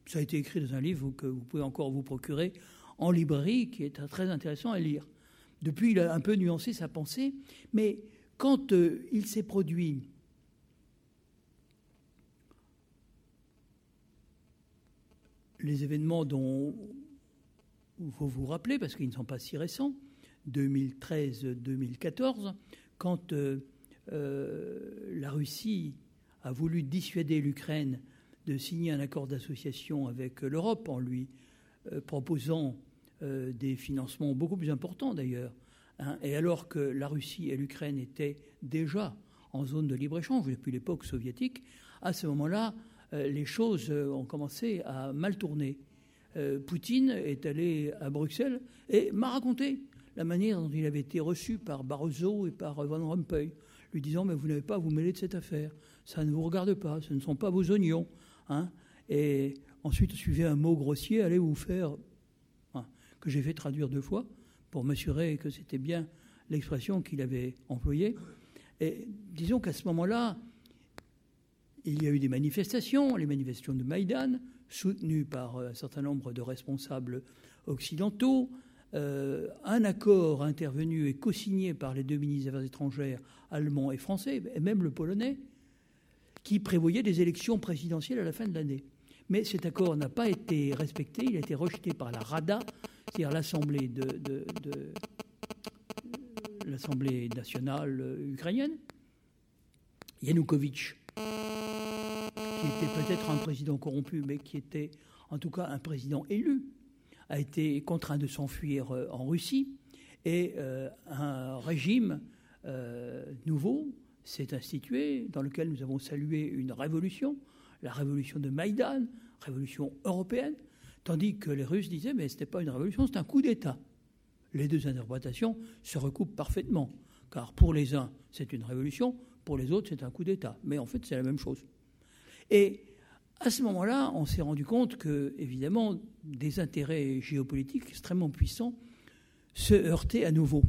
Ça a été écrit dans un livre que vous pouvez encore vous procurer en librairie, qui est très intéressant à lire. Depuis, il a un peu nuancé sa pensée, mais quand euh, il s'est produit les événements dont il faut vous rappeler, parce qu'ils ne sont pas si récents, 2013-2014, quand euh, euh, la Russie a voulu dissuader l'Ukraine de signer un accord d'association avec l'Europe en lui proposant des financements beaucoup plus importants d'ailleurs Hein, et alors que la Russie et l'Ukraine étaient déjà en zone de libre-échange depuis l'époque soviétique, à ce moment-là, euh, les choses euh, ont commencé à mal tourner. Euh, Poutine est allé à Bruxelles et m'a raconté la manière dont il avait été reçu par Barroso et par Van Rompuy, lui disant Mais vous n'avez pas à vous mêler de cette affaire, ça ne vous regarde pas, ce ne sont pas vos oignons. Hein. Et ensuite suivait un mot grossier Allez vous faire, hein, que j'ai fait traduire deux fois pour m'assurer que c'était bien l'expression qu'il avait employée. Et disons qu'à ce moment-là, il y a eu des manifestations, les manifestations de Maïdan, soutenues par un certain nombre de responsables occidentaux. Euh, un accord intervenu et co-signé par les deux ministres des Affaires étrangères allemands et français, et même le polonais, qui prévoyait des élections présidentielles à la fin de l'année. Mais cet accord n'a pas été respecté, il a été rejeté par la Rada, c'est-à-dire l'Assemblée nationale ukrainienne, Yanukovych, qui était peut-être un président corrompu, mais qui était en tout cas un président élu, a été contraint de s'enfuir euh, en Russie, et euh, un régime euh, nouveau s'est institué, dans lequel nous avons salué une révolution, la révolution de Maïdan, révolution européenne, Tandis que les Russes disaient, mais ce n'était pas une révolution, c'est un coup d'État. Les deux interprétations se recoupent parfaitement, car pour les uns, c'est une révolution, pour les autres, c'est un coup d'État. Mais en fait, c'est la même chose. Et à ce moment-là, on s'est rendu compte que, évidemment, des intérêts géopolitiques extrêmement puissants se heurtaient à nouveau.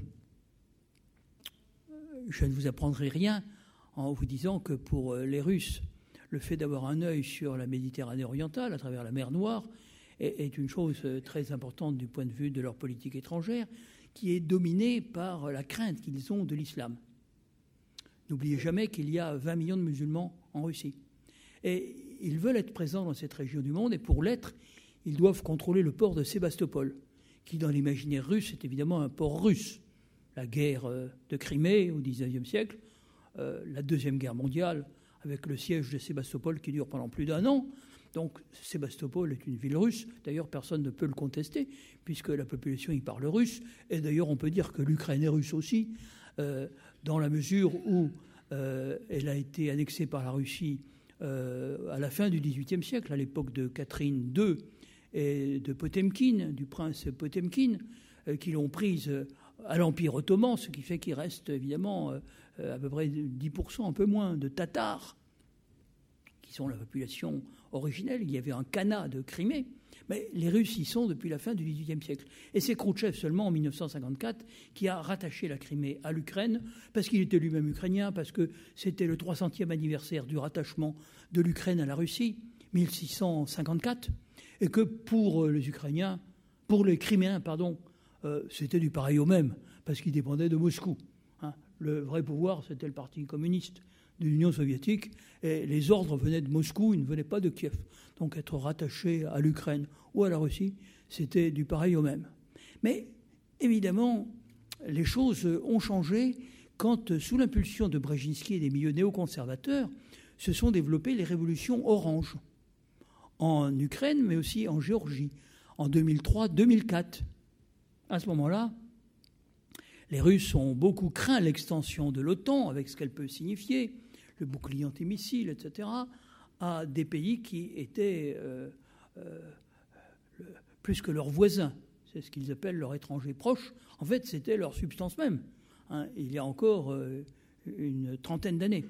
Je ne vous apprendrai rien en vous disant que pour les Russes, le fait d'avoir un œil sur la Méditerranée orientale, à travers la mer Noire, est, une chose euh, très importante du point de vue de leur politique étrangère, qui est dominée par la crainte qu'ils ont de l'islam. N'oubliez jamais qu'il y a 20 millions de musulmans en Russie. Et ils veulent être présents dans cette région du monde, et pour l'être, ils doivent contrôler le port de Sébastopol, qui dans l'imaginaire russe est évidemment un port russe. La guerre euh, de Crimée au XIXe siècle, euh, la Deuxième Guerre mondiale, avec le siège de Sébastopol qui dure pendant plus d'un an, donc Sébastopol est une ville russe. D'ailleurs, personne ne peut le contester, puisque la population y parle russe. Et d'ailleurs, on peut dire que l'Ukraine est russe aussi, euh, dans la mesure où elle a été annexée par la Russie euh, à la fin du XVIIIe siècle, à l'époque de Catherine II et de Potemkin, du prince Potemkin, qui l'ont prise à l'Empire ottoman, ce qui fait qu'il reste évidemment à peu près 10%, un peu moins, de Tatars, qui sont la population originelle. Il y avait un Khanat de Crimée, mais les Russes y sont depuis la fin du XVIIIe siècle. Et c'est Khrouchtchev seulement en 1954 qui a rattaché la Crimée à l'Ukraine, parce qu'il était lui-même ukrainien, parce que c'était le 300e anniversaire du rattachement de l'Ukraine à la Russie, 1654, et que pour euh, les Ukrainiens, pour les Criméens, pardon, euh, c'était du pareil au même, parce qu'ils dépendaient de Moscou. Hein. Le vrai pouvoir, c'était le Parti communiste de l'Union soviétique, et les ordres venaient de Moscou, ils ne venaient pas de Kiev. Donc être rattaché à l'Ukraine ou à la Russie, c'était du pareil au même. Mais évidemment, les choses ont changé quand, sous l'impulsion de Brzezinski et des milieux néoconservateurs, se sont développées les révolutions oranges en Ukraine, mais aussi en Géorgie, en 2003-2004. À ce moment-là, les Russes ont beaucoup craint l'extension de l'OTAN, avec ce qu'elle peut signifier, le bouclier antimissile, etc., à des pays qui étaient euh, euh, plus que leurs voisins. C'est ce qu'ils appellent leurs étrangers proches. En fait, c'était leur substance même, hein, il y a encore euh, une trentaine d'années.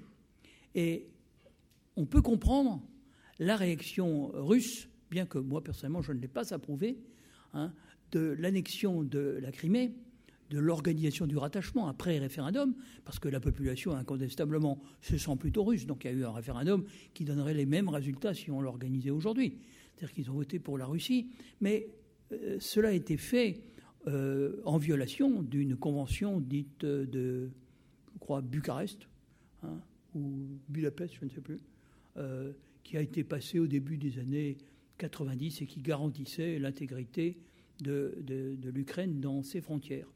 Et on peut comprendre la réaction russe, bien que moi personnellement je ne l'ai pas approuvé, hein, de l'annexion de la Crimée, de l'organisation du rattachement après référendum, parce que la population incontestablement se sent plutôt russe, donc il y a eu un référendum qui donnerait les mêmes résultats si on l'organisait aujourd'hui. C'est-à-dire qu'ils ont voté pour la Russie, mais euh, cela a été fait euh, en violation d'une convention dite de, je crois, Bucarest, hein, ou Budapest, je ne sais plus, euh, qui a été passée au début des années 90 et qui garantissait l'intégrité de, de l'Ukraine dans ses frontières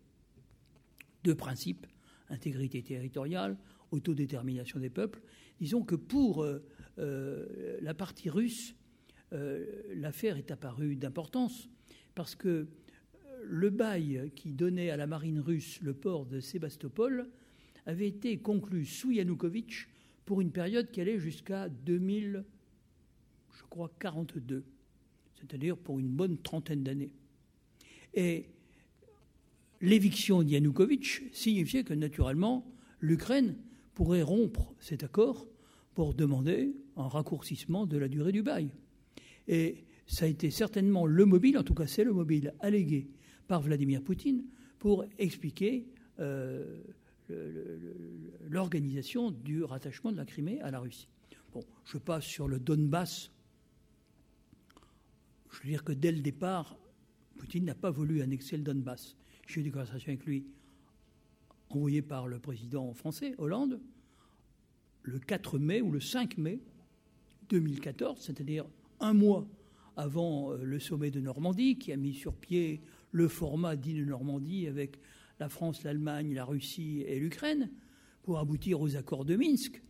deux principes, intégrité territoriale, autodétermination des peuples. Disons que pour euh, euh, la partie russe, euh, l'affaire est apparue d'importance parce que le bail qui donnait à la marine russe le port de Sébastopol avait été conclu sous Yanukovych pour une période qui allait jusqu'à 2000, je crois, 42, c'est-à-dire pour une bonne trentaine d'années. Et l'éviction d'Yanukovych signifiait que naturellement l'Ukraine pourrait rompre cet accord pour demander un raccourcissement de la durée du bail. Et ça a été certainement le mobile, en tout cas c'est le mobile allégué par Vladimir Poutine pour expliquer euh, l'organisation du rattachement de la Crimée à la Russie. Bon, je passe sur le Donbass. Je veux dire que dès le départ, Poutine n'a pas voulu annexer le Donbass. J'ai eu des conversations avec lui envoyées par le président français, Hollande, le 4 mai ou le 5 mai 2014, c'est-à-dire un mois avant euh, le sommet de Normandie, qui a mis sur pied le format dit de Normandie avec la France, l'Allemagne, la Russie et l'Ukraine, pour aboutir aux accords de Minsk,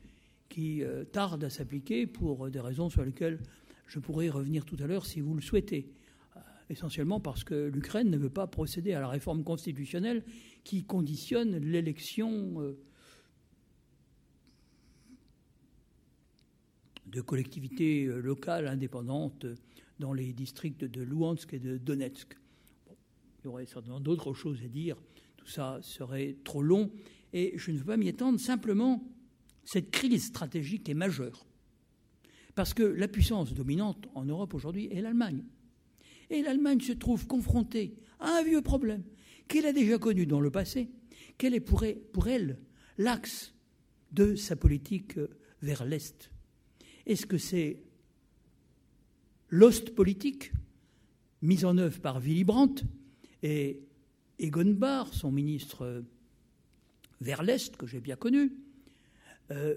qui euh, tardent à s'appliquer pour des raisons sur lesquelles je pourrais revenir tout à l'heure si vous le souhaitez. Essentiellement parce que l'Ukraine ne veut pas procéder à la réforme constitutionnelle qui conditionne l'élection euh, de collectivités euh, locales indépendantes dans les districts de Luhansk et de Donetsk. il y aurait certainement d'autres choses à dire, tout ça serait trop long, et je ne veux pas m'y étendre, simplement, cette crise stratégique est majeure. Parce que la puissance dominante en Europe aujourd'hui est l'Allemagne. Et l'Allemagne se trouve confrontée à un vieux problème qu'elle a déjà connu dans le passé, quel est pour elle l'axe de sa politique euh, vers l'Est Est-ce que c'est l'Ostpolitique, mise en œuvre par Willy Brandt et Egon Bahr, son ministre euh, vers l'Est, que j'ai bien connu euh,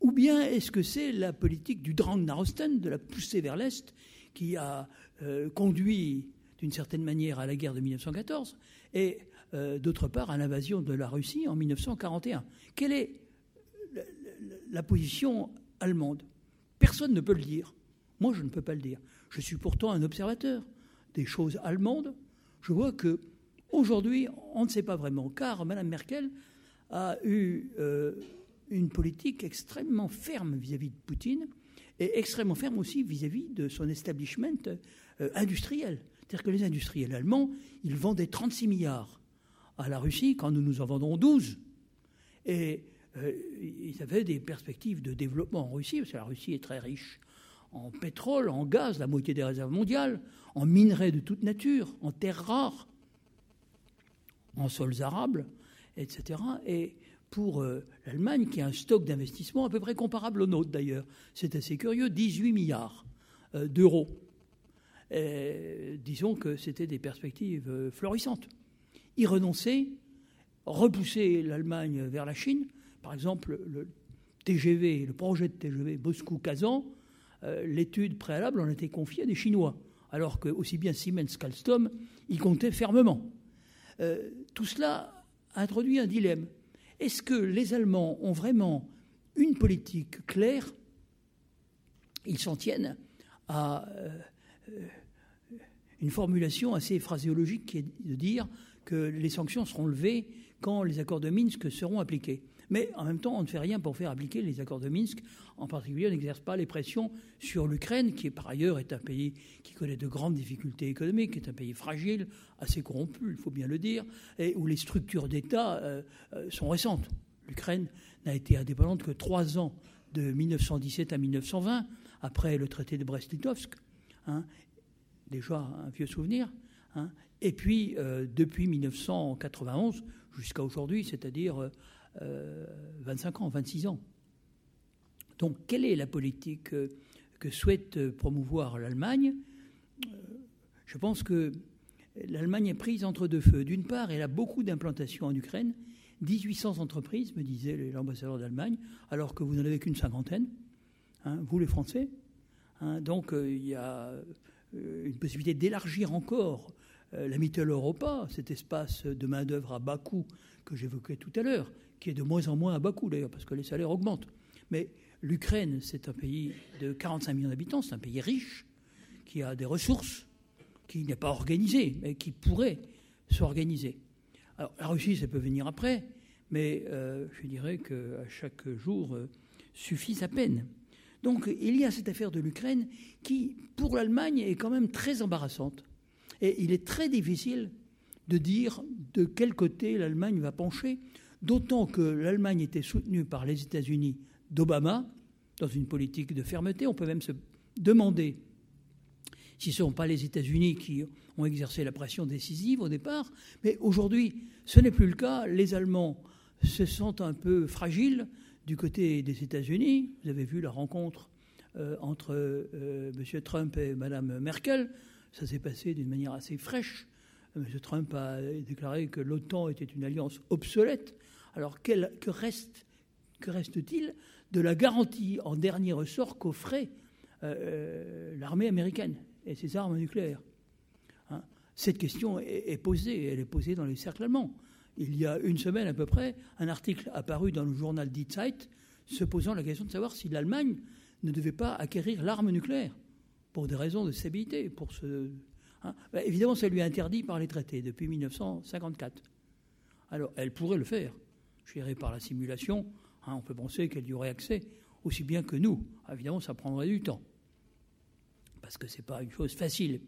Ou bien est-ce que c'est la politique du Drang Narosten, de la poussée vers l'Est, qui a euh, conduit d'une certaine manière à la guerre de 1914 et d'autre part à l'invasion de la Russie en 1941. Quelle est la, position allemande Personne ne peut le dire. Moi, je ne peux pas le dire. Je suis pourtant un observateur des choses allemandes. Je vois que aujourd'hui, on ne sait pas vraiment, car Mme Merkel a eu euh, une politique extrêmement ferme vis-à-vis -vis de Poutine et extrêmement ferme aussi vis-à-vis de son establishment euh, industriel. C'est-à-dire que les industriels allemands, ils vendaient 36 milliards à la Russie quand nous nous en vendons 12. Et euh, ils avaient des perspectives de développement en Russie, parce que la Russie est très riche en pétrole, en gaz, la moitié des réserves mondiales, en minerais de toute nature, en terres rares, en sols arables, etc. Et pour euh, l'Allemagne, qui a un stock d'investissement à peu près comparable au nôtre d'ailleurs. C'est assez curieux, 18 milliards euh, d'euros. disons que c'était des perspectives florissantes. Y renoncer, repousser l'Allemagne vers la Chine, par exemple le TGV, le projet de TGV Moscou-Kazan, l'étude préalable en était confiée à des Chinois, alors que aussi bien Siemens qu'Alstom y comptaient fermement. tout cela introduit un dilemme est-ce que les Allemands ont vraiment une politique claire, ils s'en tiennent à euh, une formulation assez phraséologique qui est de dire que les sanctions seront levées quand les accords de Minsk seront appliqués. Mais en même temps, on ne fait rien pour faire appliquer les accords de Minsk. En particulier, on n'exerce pas les pressions sur l'Ukraine, qui par ailleurs est un pays qui connaît de grandes difficultés économiques, est un pays fragile, assez corrompu, il faut bien le dire, et où les structures d'État euh, euh, sont récentes. L'Ukraine n'a été indépendante que trois ans, de 1917 à 1920, après le traité de Brest-Litovsk. Hein, déjà un vieux souvenir. Hein, et puis, euh, depuis 1991 jusqu'à aujourd'hui, c'est-à-dire 25 ans, 26 ans. Donc, quelle est la politique que souhaite promouvoir l'Allemagne? Je pense que l'Allemagne est prise entre deux feux. D'une part, elle a beaucoup d'implantations en Ukraine, 1800 entreprises, me disait l'ambassadeur d'Allemagne, alors que vous n'en avez qu'une cinquantaine, hein, vous les Français. Hein. donc euh, il y a euh, une possibilité d'élargir encore euh, la Mittel Europa, cet espace de main-d'œuvre à bas coût que j'évoquais tout à l'heure, qui est de moins en moins à bas coût d'ailleurs, parce que les salaires augmentent. Mais l'Ukraine, c'est un pays de 45 millions d'habitants, c'est un pays riche, qui a des ressources, qui n'est pas organisé, mais qui pourrait s'organiser. Alors, la Russie, ça peut venir après, mais euh, je dirais qu'à chaque jour euh, suffit sa peine. Donc, il y a cette affaire de l'Ukraine qui, pour l'Allemagne, est quand même très embarrassante. Et il est très difficile de dire de quel côté l'Allemagne va pencher, d'autant que l'Allemagne était soutenue par les États-Unis d'Obama dans une politique de fermeté. On peut même se demander si ce ne sont pas les États-Unis qui ont exercé la pression décisive au départ. Mais aujourd'hui, ce n'est plus le cas. Les Allemands se sentent un peu fragiles du côté des États-Unis. Vous avez vu la rencontre euh, entre euh, M. Trump et Mme Merkel. Ça s'est passé d'une manière assez fraîche. M. Trump a déclaré que l'OTAN était une alliance obsolète. Alors que reste que reste-t-il de la garantie en dernier ressort qu'offrait euh, l'armée américaine et ses armes nucléaires hein? Cette question est, posée, elle est posée dans les cercles allemands. Il y a une semaine à peu près, un article apparu dans le journal Die Zeit se posant la question de savoir si l'Allemagne ne devait pas acquérir l'arme nucléaire pour des raisons de stabilité. Pour hein? ben, évidemment, ça lui est interdit par les traités depuis 1954. Alors, elle pourrait le faire, gérée par la simulation. Hein, on peut penser qu'elle y aurait accès aussi bien que nous. Évidemment, ça prendrait du temps parce que ce n'est pas une chose facile.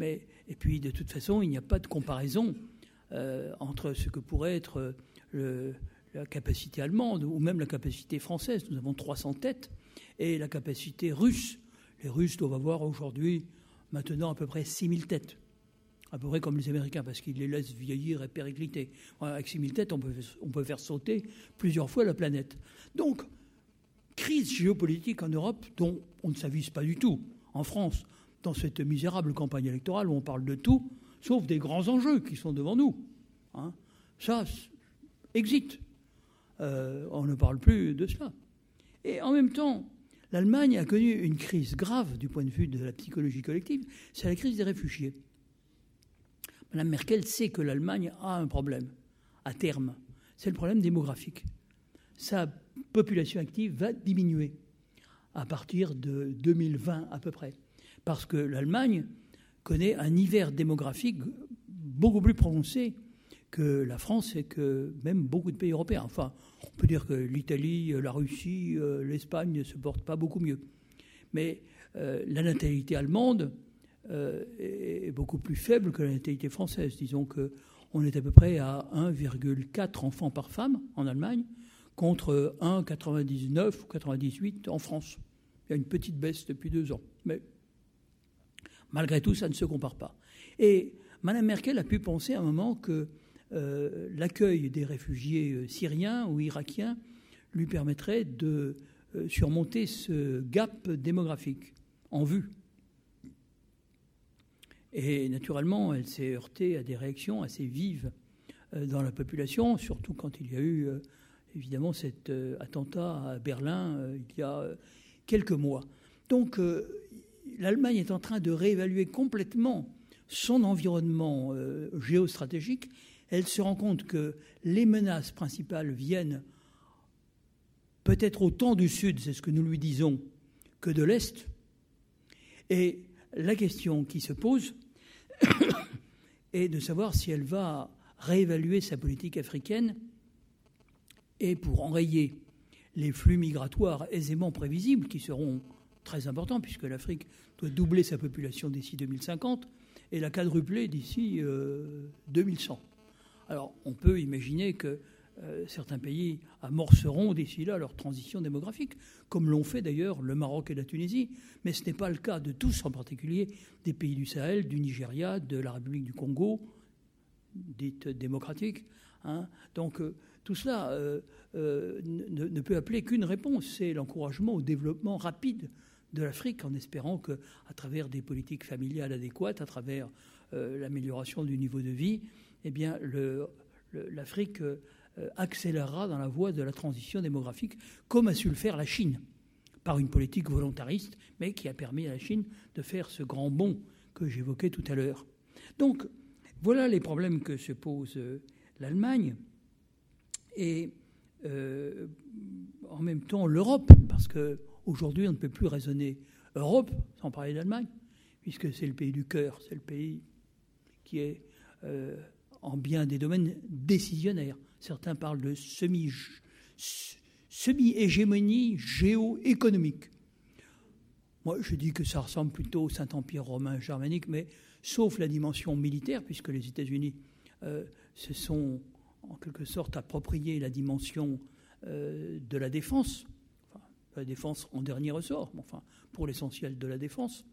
Mais, puis, de toute façon, il n'y a pas de comparaison euh, entre ce que pourrait être euh, la capacité allemande ou même la capacité française. Nous avons 300 têtes et la capacité russe. Les Russes doivent avoir aujourd'hui, maintenant, à peu près 6000 têtes. À peu près comme les Américains, parce qu'ils les laissent vieillir et péricliter. Avec 6000 têtes, on peut, faire sauter plusieurs fois la planète. Donc, crise géopolitique en Europe dont on ne s'avise pas du tout en France, dans cette misérable campagne électorale où on parle de tout, sauf des grands enjeux qui sont devant nous. Hein. Ça, exit. Euh, on ne parle plus de cela. Et en même temps, l'Allemagne a connu une crise grave du point de vue de la psychologie collective, c'est la crise des réfugiés. Mme Merkel sait que l'Allemagne a un problème à terme, c'est le problème démographique. Sa population active va diminuer à partir de 2020 à peu près. Parce que l'Allemagne connaît un hiver démographique beaucoup plus prononcé que la France et que même beaucoup de pays européens. Enfin, on peut dire que l'Italie, la Russie, euh, l'Espagne ne se portent pas beaucoup mieux. Mais euh, la natalité allemande euh, est beaucoup plus faible que la natalité française. Disons qu'on est à peu près à 1,4 enfants par femme en Allemagne contre 1,99 ou 98 en France. Il y a une petite baisse depuis deux ans. Mais malgré tout, ça ne se compare pas. Et Mme Merkel a pu penser à un moment que euh, l'accueil des réfugiés euh, syriens ou irakiens lui permettrait de surmonter ce gap démographique en vue. Et naturellement, elle s'est heurtée à des réactions assez vives dans la population, surtout quand il y a eu évidemment cet euh, attentat à Berlin euh, il y a euh, quelques mois. Donc l'Allemagne est en train de réévaluer complètement son environnement géostratégique. Elle se rend compte que les menaces principales viennent peut-être autant du Sud, c'est ce que nous lui disons, que de l'Est. Et la question qui se pose est de savoir si elle va réévaluer sa politique africaine et pour enrayer les flux migratoires aisément prévisibles qui seront très importants puisque l'Afrique doit doubler sa population d'ici 2050 et la quadrupler d'ici 2100. Euh, Alors on peut imaginer que euh, certains pays amorceront d'ici là leur transition démographique, comme l'ont fait d'ailleurs le Maroc et la Tunisie. Mais ce n'est pas le cas de tous, en particulier des pays du Sahel, du Nigeria, de la République du Congo, dite démocratique. Hein. Donc euh, tout cela euh, ne, ne, peut appeler qu'une réponse, c'est l'encouragement au développement rapide de l'Afrique, en espérant que, à travers des politiques familiales adéquates, à travers l'amélioration du niveau de vie, eh bien, l'Afrique accélérera dans la voie de la transition démographique, comme a su le faire la Chine, par une politique volontariste, mais qui a permis à la Chine de faire ce grand bond que j'évoquais tout à l'heure. Donc, voilà les problèmes que se pose euh, l'Allemagne et euh, en même temps l'Europe, parce qu'aujourd'hui on ne peut plus raisonner Europe sans parler d'Allemagne, puisque c'est le pays du cœur, c'est le pays qui est en bien des domaines décisionnaires. Certains parlent de semi, semi-hégémonie géoéconomique. Moi, je dis que ça ressemble plutôt au Saint-Empire romain germanique, mais sauf la dimension militaire, puisque les États-Unis euh, se sont en quelque sorte approprié la dimension euh, de la défense, la défense en dernier ressort, enfin pour l'essentiel de la défense.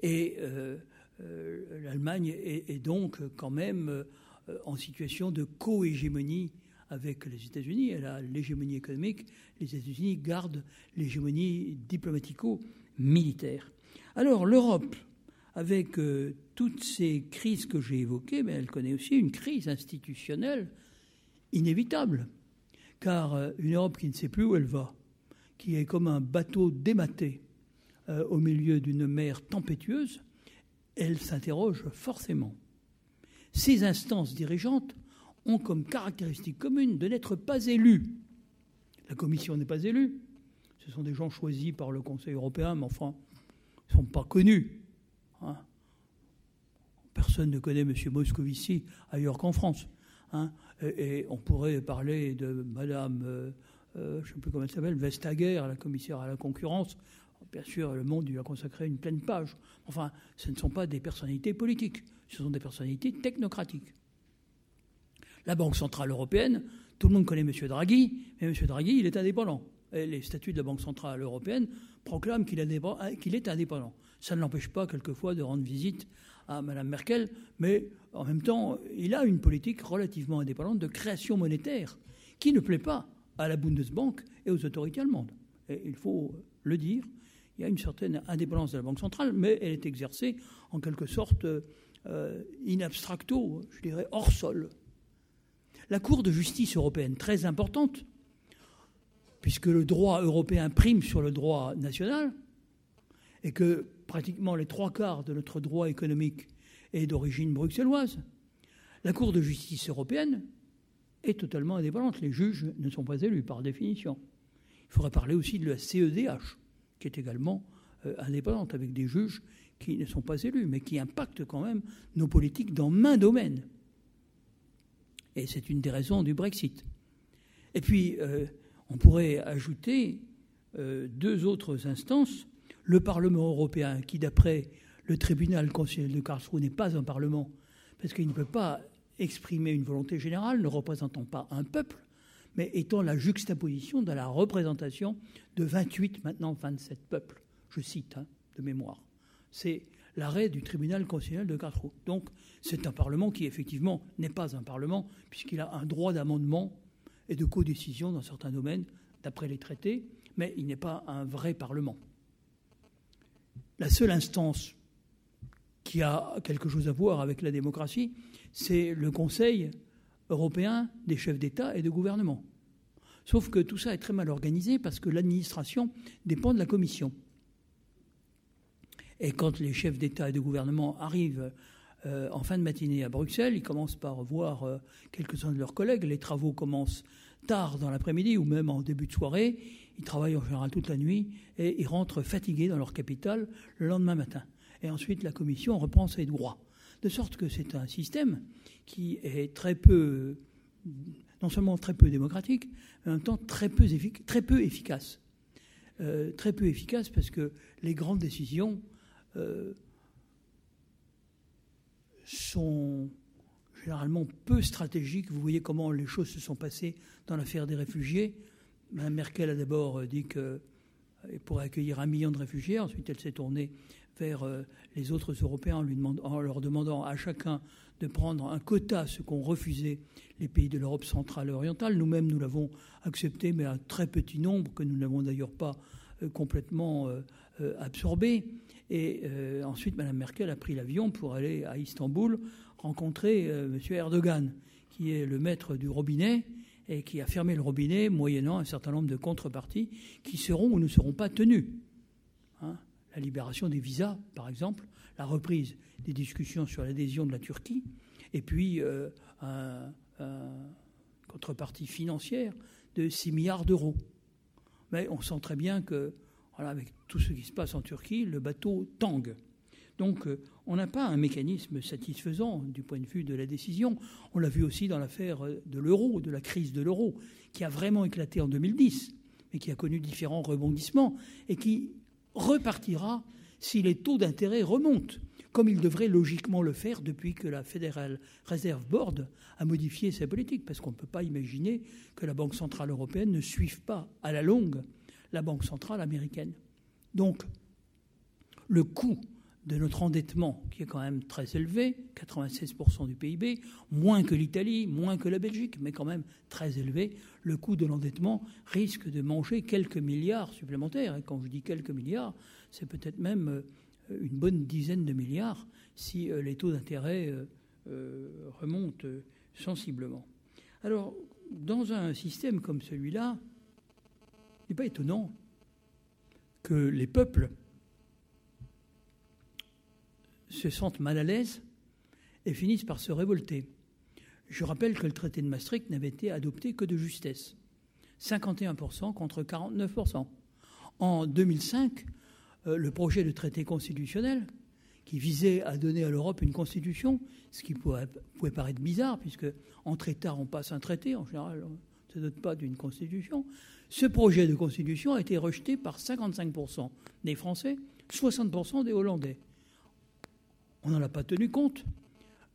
Et euh, l'Allemagne est, donc quand même en situation de co-hégémonie avec les États-Unis. Elle a l'hégémonie économique, les États-Unis gardent l'hégémonie diplomatico-militaire. Alors l'Europe, avec euh, toutes ces crises que j'ai évoquées, mais elle connaît aussi une crise institutionnelle inévitable, car euh, une Europe qui ne sait plus où elle va, qui est comme un bateau dématé au milieu d'une mer tempétueuse, elle s'interroge forcément ces instances dirigeantes ont comme caractéristique commune de n'être pas élues. La Commission n'est pas élue. Ce sont des gens choisis par le Conseil européen, mais enfin, ils ne sont pas connus. Hein. Personne ne connaît M. Moscovici ailleurs qu'en France. Hein. Et, on pourrait parler de Mme, euh, euh, je ne sais plus comment elle s'appelle, Vestager, la commissaire à la concurrence. Bien sûr, le monde lui a consacré une pleine page. Enfin, ce ne sont pas des personnalités politiques ce sont des personnalités technocratiques. La Banque Centrale Européenne, tout le monde connaît M. Draghi, mais M. Draghi, il est indépendant. Et les statuts de la Banque Centrale Européenne proclament qu'il est indépendant. Ça ne l'empêche pas, quelquefois, de rendre visite à Mme Merkel, mais en même temps, il a une politique relativement indépendante de création monétaire qui ne plaît pas à la Bundesbank et aux autorités allemandes. Et il faut le dire, il y a une certaine indépendance de la Banque centrale, mais elle est exercée en quelque sorte euh, in abstracto, je dirais hors sol. La Cour de justice européenne, très importante, puisque le droit européen prime sur le droit national, et que pratiquement les trois quarts de notre droit économique est d'origine bruxelloise, la Cour de justice européenne est totalement indépendante. Les juges ne sont pas élus par définition. Il faudrait parler aussi de la CEDH, qui est également euh, indépendante, avec des juges qui ne sont pas élus, mais qui impactent quand même nos politiques dans main domaine. Et c'est une des raisons du Brexit. Et puis, euh, on pourrait ajouter euh, deux autres instances. Le Parlement européen, qui d'après le tribunal constitutionnel de Karlsruhe n'est pas un Parlement, parce qu'il ne peut pas exprimer une volonté générale, ne représentant pas un peuple, mais étant la juxtaposition de la représentation de 28, maintenant 27 peuples. Je cite hein, de mémoire c'est l'arrêt du tribunal constitutionnel de Karlsruhe. Donc c'est un Parlement qui effectivement n'est pas un Parlement puisqu'il a un droit d'amendement et de codécision dans certains domaines d'après les traités, mais il n'est pas un vrai Parlement. La seule instance qui a quelque chose à voir avec la démocratie, c'est le Conseil européen des chefs d'État et de gouvernement. Sauf que tout ça est très mal organisé parce que l'administration dépend de la Commission. Et quand les chefs d'État et de gouvernement arrivent euh, en fin de matinée à Bruxelles. Ils commencent par voir euh, quelques-uns de leurs collègues. Les travaux commencent tard dans l'après-midi ou même en début de soirée. Ils travaillent en général toute la nuit et ils rentrent fatigués dans leur capitale le lendemain matin. Et ensuite, la commission reprend ses droits. De sorte que c'est un système qui est très peu, non seulement très peu démocratique, mais en même temps très peu, très peu efficace. Euh, très peu efficace parce que les grandes décisions euh, sont généralement peu stratégiques. Vous voyez comment les choses se sont passées dans l'affaire des réfugiés. Mme Merkel a d'abord dit qu'elle pourrait accueillir un million de réfugiés. Ensuite, elle s'est tournée vers euh, les autres Européens en, lui en, leur demandant à chacun de prendre un quota, ce qu'ont refusé les pays de l'Europe centrale et orientale. Nous-mêmes, nous l'avons accepté, mais à un très petit nombre, que nous n'avons d'ailleurs pas euh, complètement euh, absorbé. Et ensuite, Mme Merkel a pris l'avion pour aller à Istanbul rencontrer M. Erdogan, qui est le maître du robinet et qui a fermé le robinet moyennant un certain nombre de contreparties qui seront ou ne seront pas tenues. Hein la libération des visas, par exemple, la reprise des discussions sur l'adhésion de la Turquie, et puis euh, contrepartie financière de 6 milliards d'euros. Mais on sent très bien que, voilà, avec tout ce qui se passe en Turquie, le bateau tangue. Donc euh, on n'a pas un mécanisme satisfaisant du point de vue de la décision. On l'a vu aussi dans l'affaire de l'euro, de la crise de l'euro, qui a vraiment éclaté en 2010, mais qui a connu différents rebondissements et qui repartira si les taux d'intérêt remontent, comme il devrait logiquement le faire depuis que la Federal Reserve Board a modifié sa politique, parce qu'on ne peut pas imaginer que la Banque centrale européenne ne suive pas à la longue la Banque centrale américaine. Donc, le coût de notre endettement, qui est quand même très élevé, 96% du PIB, moins que l'Italie, moins que la Belgique, mais quand même très élevé, le coût de l'endettement risque de manger quelques milliards supplémentaires. Et quand je dis quelques milliards, c'est peut-être même euh, une bonne dizaine de milliards si euh, les taux d'intérêt euh, remontent sensiblement. Alors, dans un système comme celui-là, il n'est pas étonnant que les peuples se sentent mal à l'aise et finissent par se révolter. Je rappelle que le traité de Maastricht n'avait été adopté que de justesse. 51% contre 49%. En 2005, euh, le projet de traité constitutionnel, qui visait à donner à l'Europe une constitution, ce qui pouvait, paraître bizarre, puisque en États, on passe un traité, en général, on ne se dote pas d'une constitution. Ce projet de constitution a été rejeté par 55% des Français, 60% des Hollandais on n'en a pas tenu compte.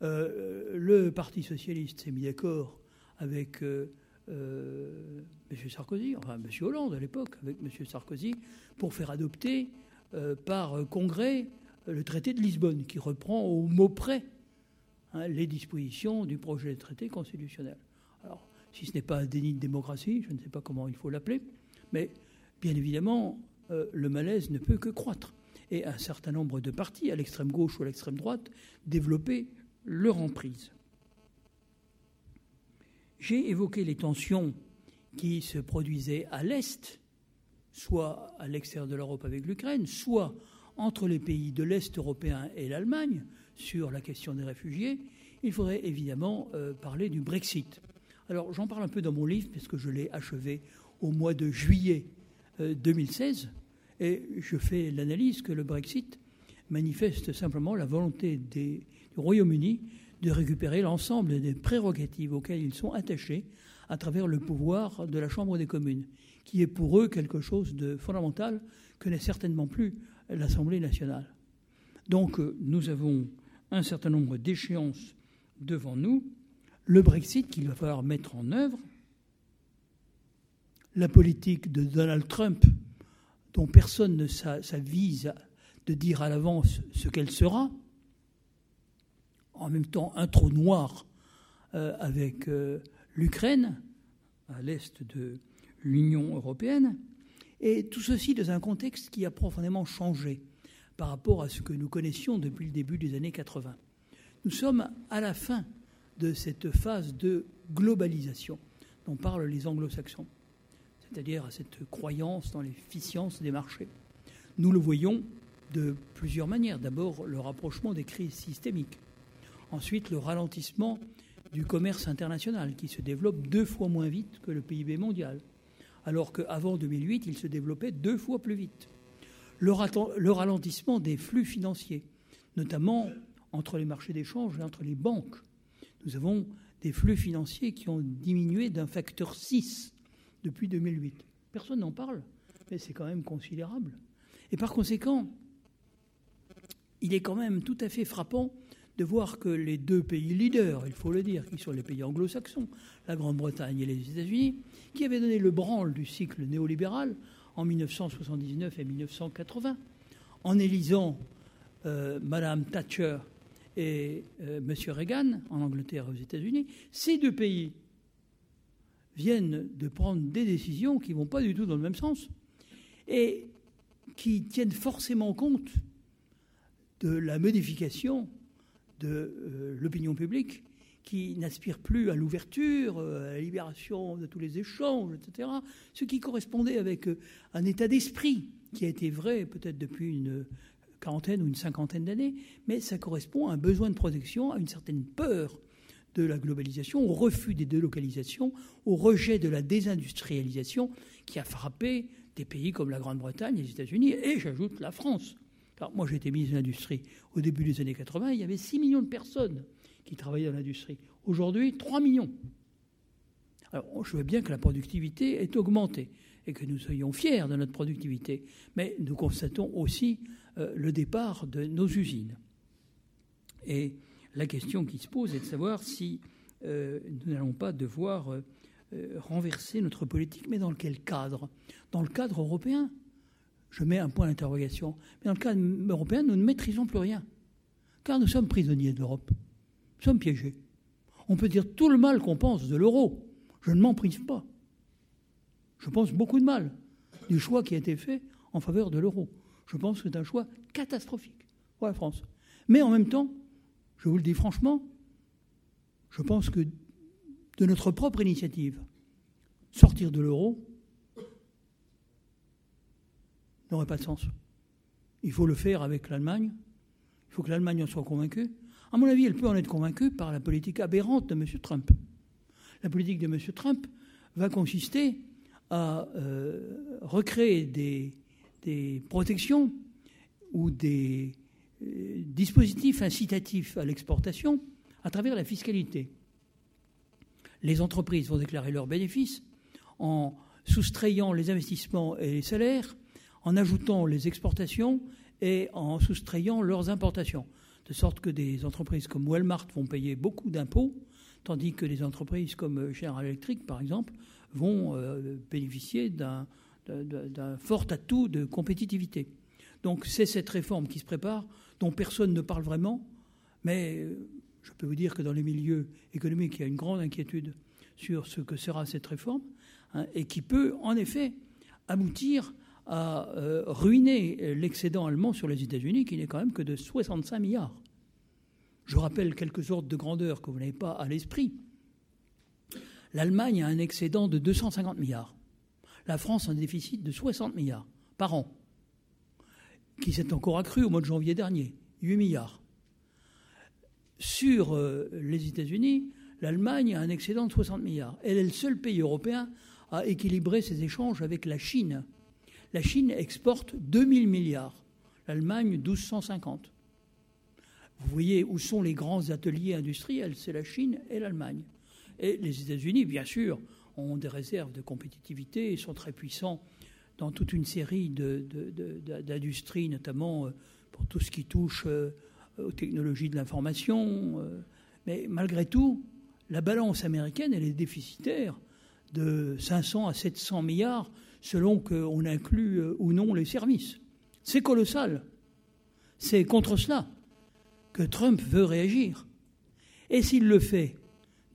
Euh, le Parti socialiste s'est mis d'accord avec euh, euh, M. Sarkozy, enfin M. Hollande à l'époque, avec M. Sarkozy, pour faire adopter par Congrès le traité de Lisbonne, qui reprend au mot près hein, les dispositions du projet de traité constitutionnel. Alors, si ce n'est pas un déni de démocratie, je ne sais pas comment il faut l'appeler, mais bien évidemment, le malaise ne peut que croître et un certain nombre de partis, à l'extrême gauche ou à l'extrême droite, développaient leur emprise. J'ai évoqué les tensions qui se produisaient à l'Est, soit à l'extérieur de l'Europe avec l'Ukraine, soit entre les pays de l'Est européen et l'Allemagne sur la question des réfugiés, il faudrait évidemment euh, parler du Brexit. Alors j'en parle un peu dans mon livre parce que je l'ai achevé au mois de juillet 2016. Euh, et je fais l'analyse que le Brexit manifeste simplement la volonté du Royaume-Uni de récupérer l'ensemble des prérogatives auxquelles ils sont attachés à travers le pouvoir de la Chambre des communes, qui est pour eux quelque chose de fondamental que n'est certainement plus l'Assemblée nationale. Donc euh, nous avons un certain nombre d'échéances devant nous. Le Brexit qu'il va falloir mettre en œuvre, la politique de Donald Trump dont personne ne s'avise de dire à l'avance ce qu'elle sera, en même temps un trou noir euh, avec euh, l'Ukraine, à l'est de l'Union européenne, et tout ceci dans un contexte qui a profondément changé par rapport à ce que nous connaissions depuis le début des années 80. Nous sommes à la fin de cette phase de globalisation dont parlent les anglo-saxons c'est-à-dire à cette croyance dans l'efficience des marchés. Nous le voyons de plusieurs manières. D'abord, le rapprochement des crises systémiques. Ensuite, le ralentissement du commerce international qui se développe deux fois moins vite que le PIB mondial, alors qu'avant 2008, il se développait deux fois plus vite. Le, ralentissement des flux financiers, notamment entre les marchés d'échange et entre les banques. Nous avons des flux financiers qui ont diminué d'un facteur 6 depuis 2008. Personne n'en parle, mais c'est quand même considérable. Et par conséquent, il est quand même tout à fait frappant de voir que les deux pays leaders, il faut le dire, qui sont les pays anglo-saxons, la Grande-Bretagne et les États-Unis, qui avaient donné le branle du cycle néolibéral en 1979 et 1980, en élisant euh, Madame Thatcher et euh, M. Reagan en Angleterre et aux États-Unis, ces deux pays viennent de prendre des décisions qui ne vont pas du tout dans le même sens et qui tiennent forcément compte de la modification de euh, l'opinion publique qui n'aspire plus à l'ouverture, euh, à la libération de tous les échanges, etc. Ce qui correspondait avec un état d'esprit qui a été vrai peut-être depuis une quarantaine ou une cinquantaine d'années, mais ça correspond à un besoin de protection, à une certaine peur de la globalisation, au refus des délocalisations, au rejet de la désindustrialisation qui a frappé des pays comme la Grande-Bretagne, les États-Unis et, j'ajoute, la France. Alors, moi, j'étais ministre de l'Industrie au début des années 80, il y avait 6 millions de personnes qui travaillaient dans l'industrie. Aujourd'hui, 3 millions. Alors, je veux bien que la productivité est augmentée et que nous soyons fiers de notre productivité, mais nous constatons aussi euh, le départ de nos usines. Et la question qui se pose est de savoir si euh, nous n'allons pas devoir euh, renverser notre politique, mais dans quel cadre? Dans le cadre européen je mets un point d'interrogation. Mais dans le cas européen, nous ne maîtrisons plus rien. Car nous sommes prisonniers de l'Europe. Nous sommes piégés. On peut dire tout le mal qu'on pense de l'euro. Je ne m'en prive pas. Je pense beaucoup de mal du choix qui a été fait en faveur de l'euro. Je pense que c'est un choix catastrophique pour la France. Mais en même temps, je vous le dis franchement, je pense que de notre propre initiative, sortir de l'euro, n'aurait pas de sens. Il faut le faire avec l'Allemagne. Il faut que l'Allemagne en soit convaincue. À mon avis, elle peut en être convaincue par la politique aberrante de M. Trump. La politique de M. Trump va consister à euh, recréer des, protections ou des euh, dispositifs incitatifs à l'exportation à travers la fiscalité. Les entreprises vont déclarer leurs bénéfices en soustrayant les investissements et les salaires en ajoutant les exportations et en soustrayant leurs importations. De sorte que des entreprises comme Walmart vont payer beaucoup d'impôts, tandis que des entreprises comme General Electric, par exemple, vont euh, bénéficier d'un fort atout de compétitivité. Donc c'est cette réforme qui se prépare, dont personne ne parle vraiment, mais euh, je peux vous dire que dans les milieux économiques, il y a une grande inquiétude sur ce que sera cette réforme, hein, et qui peut en effet aboutir a euh, ruiné l'excédent allemand sur les États-Unis, qui n'est quand même que de 65 milliards. Je rappelle quelques ordres de grandeur que vous n'avez pas à l'esprit. L'Allemagne a un excédent de 250 milliards. La France a un déficit de 60 milliards par an, qui s'est encore accru au mois de janvier dernier, 8 milliards. Sur euh, les États-Unis, l'Allemagne a un excédent de 60 milliards. Elle est le seul pays européen à équilibrer ses échanges avec la Chine la Chine exporte 2000 milliards, l'Allemagne 1250. Vous voyez où sont les grands ateliers industriels, c'est la Chine et l'Allemagne. Et les États-Unis, bien sûr, ont des réserves de compétitivité et sont très puissants dans toute une série d'industries, notamment euh, pour tout ce qui touche euh, aux technologies de l'information. Euh. Mais malgré tout, la balance américaine, elle est déficitaire de 500 à 700 milliards selon qu'on inclut ou non les services. C'est colossal. C'est contre cela que Trump veut réagir. Et s'il le fait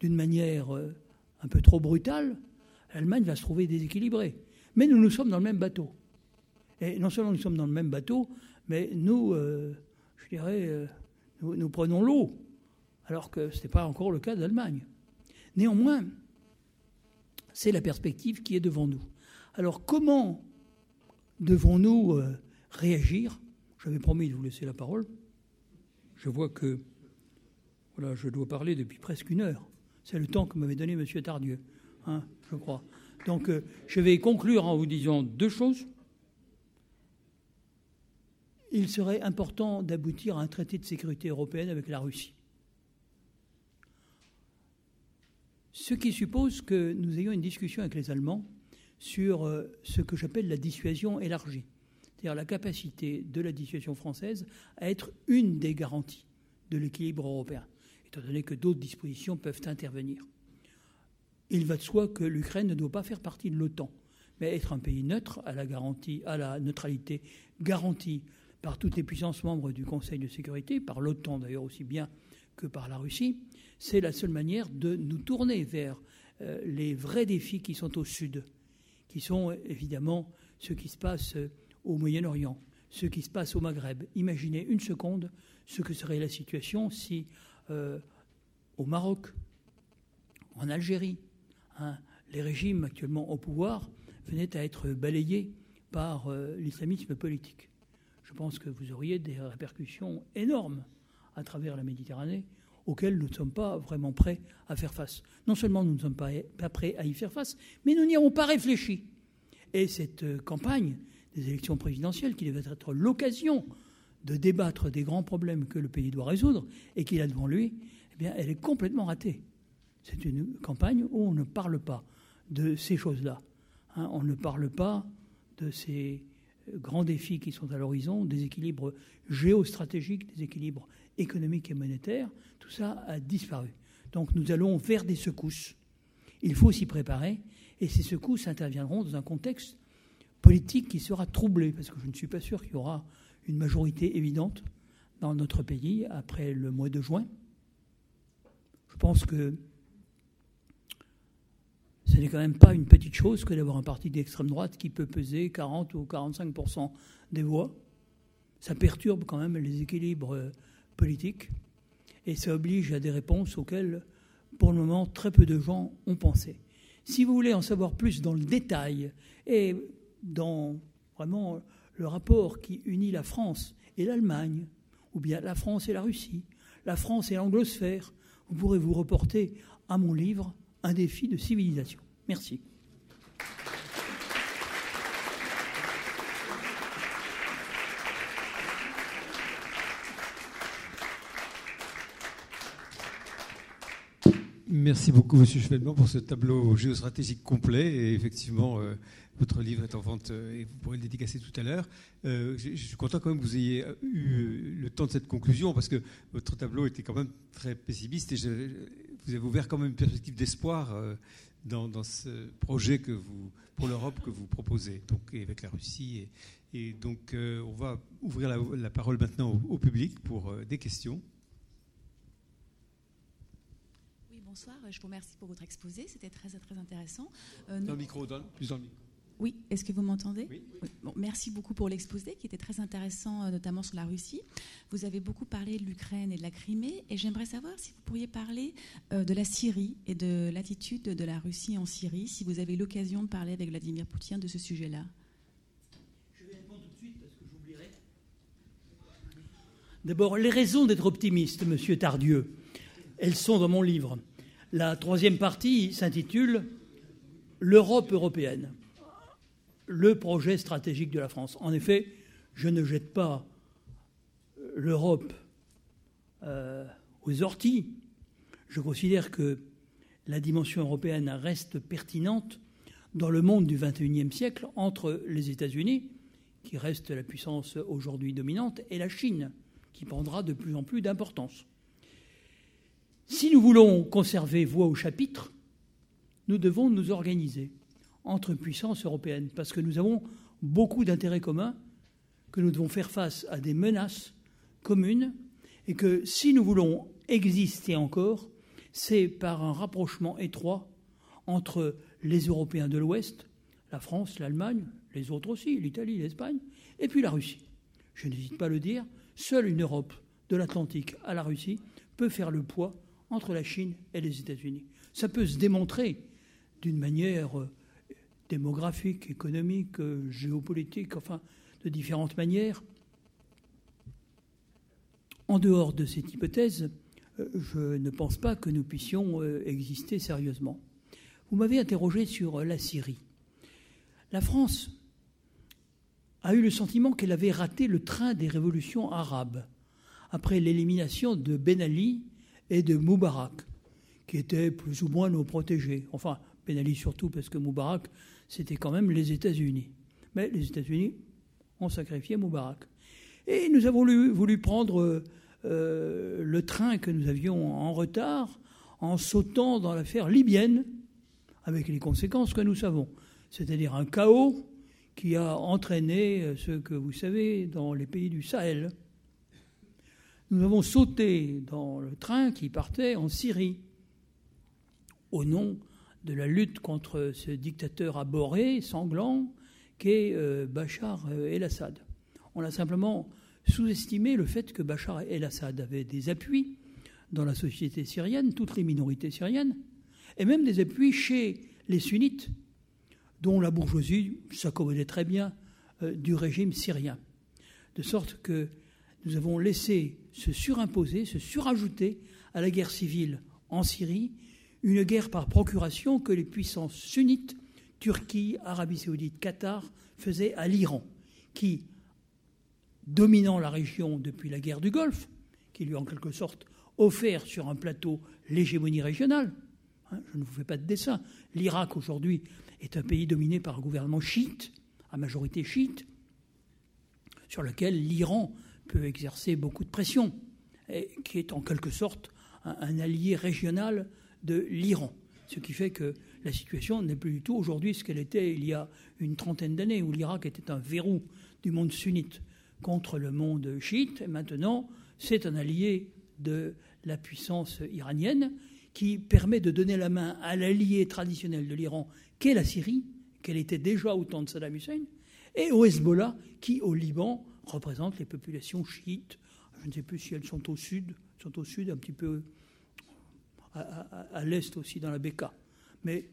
d'une manière euh, un peu trop brutale, l'Allemagne va se trouver déséquilibrée. Mais nous, nous sommes dans le même bateau. Et non seulement nous sommes dans le même bateau, mais nous, euh, je dirais, nous, nous, prenons l'eau, alors que ce n'est pas encore le cas d'Allemagne. Néanmoins, c'est la perspective qui est devant nous. Alors comment devons-nous euh, réagir? J'avais promis de vous laisser la parole. Je vois que Voilà, je dois parler depuis presque une heure. C'est le temps que m'avait donné M. Tardieu, hein, je crois. Donc, euh, je vais conclure en vous disant deux choses. Il serait important d'aboutir à un traité de sécurité européenne avec la Russie. Ce qui suppose que nous ayons une discussion avec les Allemands sur euh, ce que j'appelle la dissuasion élargie, c'est-à-dire la capacité de la dissuasion française à être une des garanties de l'équilibre européen, étant donné que d'autres dispositions peuvent intervenir. Il va de soi que l'Ukraine ne doit pas faire partie de l'OTAN, mais être un pays neutre à la, garantie, à la neutralité garantie par toutes les puissances membres du Conseil de sécurité, par l'OTAN d'ailleurs aussi bien que par la Russie, c'est la seule manière de nous tourner vers euh, les vrais défis qui sont au sud, qui sont évidemment ce qui se passe euh, au Moyen-Orient, ce qui se passe au Maghreb. Imaginez une seconde ce que serait la situation si euh, au Maroc, en Algérie, hein, les régimes actuellement au pouvoir venaient à être balayés par l'islamisme politique. Je pense que vous auriez des répercussions énormes à travers la Méditerranée auxquels nous ne sommes pas vraiment prêts à faire face. Non seulement nous ne sommes pas, prêts à y faire face, mais nous n'y avons pas réfléchi. Et cette euh, campagne des élections présidentielles, qui devait être l'occasion de débattre des grands problèmes que le pays doit résoudre et qu'il a devant lui, eh bien, elle est complètement ratée. C'est une campagne où on ne parle pas de ces choses-là. Hein. on ne parle pas de ces euh, grands défis qui sont à l'horizon, des équilibres géostratégiques, des équilibres économiques et monétaires, tout ça a disparu. Donc nous allons vers des secousses. Il faut s'y préparer et ces secousses interviendront dans un contexte politique qui sera troublé, parce que je ne suis pas sûr qu'il y aura une majorité évidente dans notre pays après le mois de juin. Je pense que ce n'est quand même pas une petite chose que d'avoir un parti d'extrême droite qui peut peser 40 ou 45 des voix. Ça perturbe quand même les équilibres politiques et ça oblige à des réponses auxquelles, pour le moment, très peu de gens ont pensé. Si vous voulez en savoir plus dans le détail et dans vraiment le rapport qui unit la France et l'Allemagne, ou bien la France et la Russie, la France et l'anglosphère, vous pourrez vous reporter à mon livre Un défi de civilisation. Merci. Merci beaucoup, Monsieur Chevelman, pour ce tableau géostratégique complet. Et effectivement, euh, votre livre est en vente euh, et vous pourrez le dédicacer tout à l'heure. Euh, je, suis content quand même que vous ayez eu le temps de cette conclusion parce que votre tableau était quand même très pessimiste et vous avez ouvert quand même une perspective d'espoir dans, ce projet que vous, pour l'Europe que vous proposez, donc avec la Russie. Et, donc, on va ouvrir la, parole maintenant au public pour des questions. Bonsoir. Je vous remercie pour votre exposé. C'était très, très intéressant. Euh, dans le micro, plus dans le micro. Oui, est-ce que vous m'entendez oui. Bon, merci beaucoup pour l'exposé qui était très intéressant, euh, notamment sur la Russie. Vous avez beaucoup parlé de l'Ukraine et de la Crimée, et j'aimerais savoir si vous pourriez parler euh, de la Syrie et de l'attitude de la Russie en Syrie, si vous avez l'occasion de parler avec Vladimir Poutine de ce sujet-là. Je vais répondre tout de suite parce que j'oublierai. D'abord, les raisons d'être optimiste, Monsieur Tardieu, elles sont dans mon livre. La troisième partie s'intitule L'Europe européenne, le projet stratégique de la France. En effet, je ne jette pas l'Europe euh, aux orties. Je considère que la dimension européenne reste pertinente dans le monde du XXIe siècle entre les États-Unis, qui reste la puissance aujourd'hui dominante, et la Chine, qui prendra de plus en plus d'importance. Si nous voulons conserver voix au chapitre, nous devons nous organiser entre puissances européennes, parce que nous avons beaucoup d'intérêts communs, que nous devons faire face à des menaces communes, et que si nous voulons exister encore, c'est par un rapprochement étroit entre les Européens de l'Ouest, la France, l'Allemagne, les autres aussi, l'Italie, l'Espagne, et puis la Russie. Je n'hésite pas à le dire, seule une Europe de l'Atlantique à la Russie peut faire le poids entre la Chine et les États-Unis. Ça peut se démontrer d'une manière euh, démographique, économique, euh, géopolitique, enfin de différentes manières. En dehors de cette hypothèse, je ne pense pas que nous puissions exister sérieusement. Vous m'avez interrogé sur la Syrie. La France a eu le sentiment qu'elle avait raté le train des révolutions arabes après l'élimination de Ben Ali et de Moubarak, qui étaient plus ou moins nos protégés. Enfin, Ben surtout, parce que Moubarak, c'était quand même les États-Unis. Mais les États-Unis ont sacrifié Moubarak. Et nous avons voulu, prendre euh, le train que nous avions en retard en sautant dans l'affaire libyenne, avec les conséquences que nous savons, c'est-à-dire un chaos qui a entraîné euh, ce que vous savez dans les pays du Sahel. Nous avons sauté dans le train qui partait en Syrie au nom de la lutte contre ce dictateur abhorré, sanglant, qu'est euh, Bachar el-Assad. On a simplement sous-estimé le fait que Bachar el-Assad avait des appuis dans la société syrienne, toutes les minorités syriennes, et même des appuis chez les sunnites, dont la bourgeoisie s'accommodait très bien euh, du régime syrien. De sorte que nous avons laissé se surimposer, se surajouter à la guerre civile en Syrie, une guerre par procuration que les puissances sunnites, Turquie, Arabie saoudite, Qatar, faisaient à l'Iran, qui, dominant la région depuis la guerre du Golfe, qui lui a en quelque sorte offert sur un plateau l'hégémonie régionale, hein, je ne vous fais pas de dessin, l'Irak aujourd'hui est un pays dominé par un gouvernement chiite, à majorité chiite, sur lequel l'Iran peut exercer beaucoup de pression, et qui est en quelque sorte un, allié régional de l'Iran. Ce qui fait que la situation n'est plus du tout aujourd'hui ce qu'elle était il y a une trentaine d'années, où l'Irak était un verrou du monde sunnite contre le monde chiite. Et maintenant, c'est un allié de la puissance iranienne qui permet de donner la main à l'allié traditionnel de l'Iran, qu'est la Syrie, qu'elle était déjà au temps de Saddam Hussein, et au Hezbollah, qui au Liban représente les populations chiites. Je ne sais plus si elles sont au sud, sont au sud un petit peu à, l'est aussi dans la Beka. Mais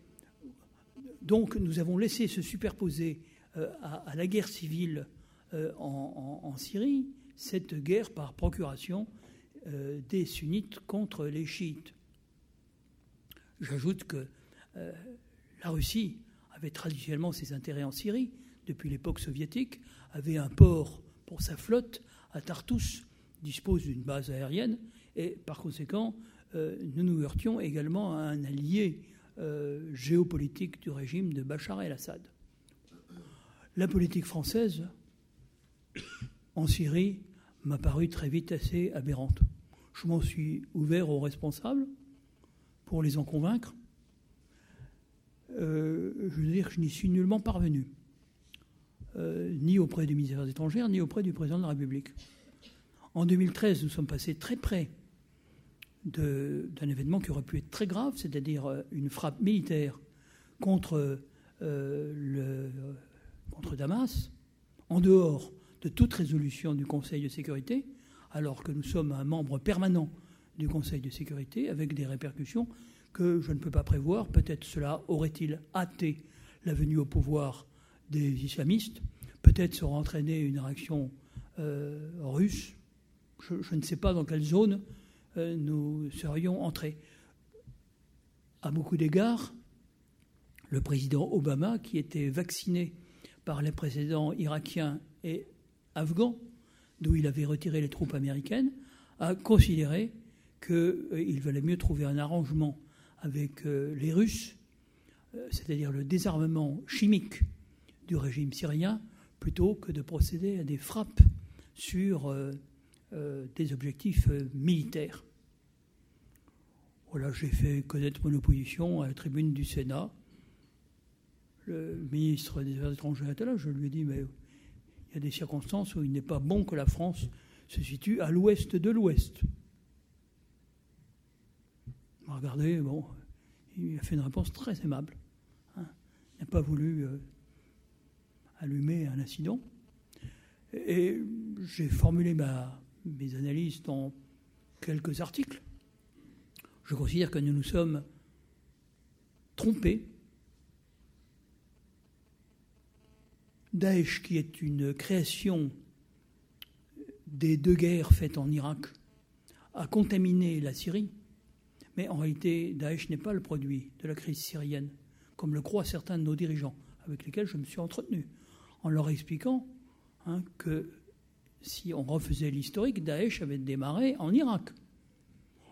donc nous avons laissé se superposer euh, à, la guerre civile euh, en, Syrie cette guerre par procuration euh, des sunnites contre les chiites. J'ajoute que la Russie avait traditionnellement ses intérêts en Syrie depuis l'époque soviétique, avait un port pour sa flotte à Tartus, dispose d'une base aérienne, et par conséquent, euh, nous nous heurtions également à un allié euh, géopolitique du régime de Bachar el-Assad. La politique française en Syrie m'a paru très vite assez aberrante. Je m'en suis ouvert aux responsables pour les en convaincre. Euh, je veux dire, je n'y suis nullement parvenu. Euh, ni auprès du ministère des étrangères, ni auprès du président de la République. En 2013, nous sommes passés très près d'un événement qui aurait pu être très grave, c'est-à-dire euh, une frappe militaire contre, euh, contre Damas, en dehors de toute résolution du Conseil de sécurité, alors que nous sommes un membre permanent du Conseil de sécurité, avec des répercussions que je ne peux pas prévoir. Peut-être cela aurait-il hâté la venue au pouvoir des islamistes. Peut-être sera entraînée une réaction euh, russe. Je, ne sais pas dans quelle zone euh, nous serions entrés. À beaucoup d'égards, le président Obama, qui était vacciné par les précédents irakiens et afghans, d'où il avait retiré les troupes américaines, a considéré qu'il euh, valait mieux trouver un arrangement avec les Russes, c'est-à-dire le désarmement chimique du régime syrien plutôt que de procéder à des frappes sur euh, euh, des objectifs euh, militaires. Voilà, j'ai fait connaître mon opposition à la tribune du Sénat. Le ministre des Affaires étrangères était là. Je lui ai dit, mais il y a des circonstances où il n'est pas bon que la France se situe à l'ouest de l'ouest. Regardé, bon, il a fait une réponse très aimable. Hein. Il n'a pas voulu allumé un incident. Et j'ai formulé ma, mes analyses dans quelques articles. Je considère que nous nous sommes trompés. Daesh, qui est une création des deux guerres faites en Irak, a contaminé la Syrie. Mais en réalité, Daesh n'est pas le produit de la crise syrienne, comme le croient certains de nos dirigeants, avec lesquels je me suis entretenu, en leur expliquant hein, que si on refaisait l'historique, Daesh avait démarré en Irak,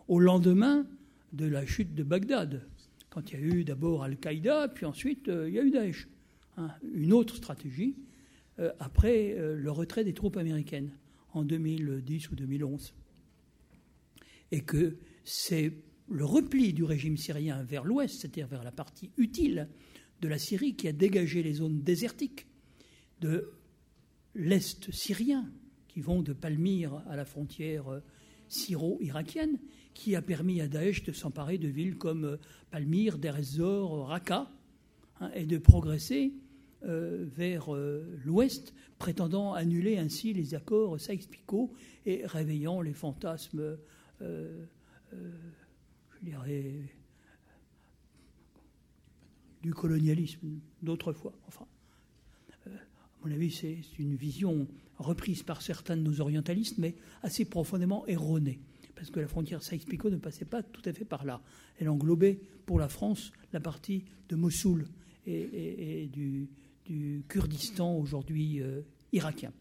au lendemain de la chute de Bagdad, quand il y a eu d'abord Al-Qaïda, puis ensuite euh, il y a eu Daesh. Hein, une autre stratégie euh, après euh, le retrait des troupes américaines en 2010 ou 2011. Et que c'est le repli du régime syrien vers l'ouest, c'est-à-dire vers la partie utile de la Syrie, qui a dégagé les zones désertiques de l'est syrien, qui vont de Palmyre à la frontière syro-irakienne, qui a permis à Daesh de s'emparer de villes comme Palmyre, Deir ez-Zor, Raqqa, hein, et de progresser euh, vers euh, l'ouest, prétendant annuler ainsi les accords Sykes-Picot et réveillant les fantasmes, euh, je dirais, du colonialisme d'autrefois. Enfin, à mon avis, c'est une vision reprise par certains de nos orientalistes, mais assez profondément erronée parce que la frontière Sykes-Picot ne passait pas tout à fait par là. Elle englobait pour la France la partie de Mossoul et du, Kurdistan aujourd'hui euh, irakien.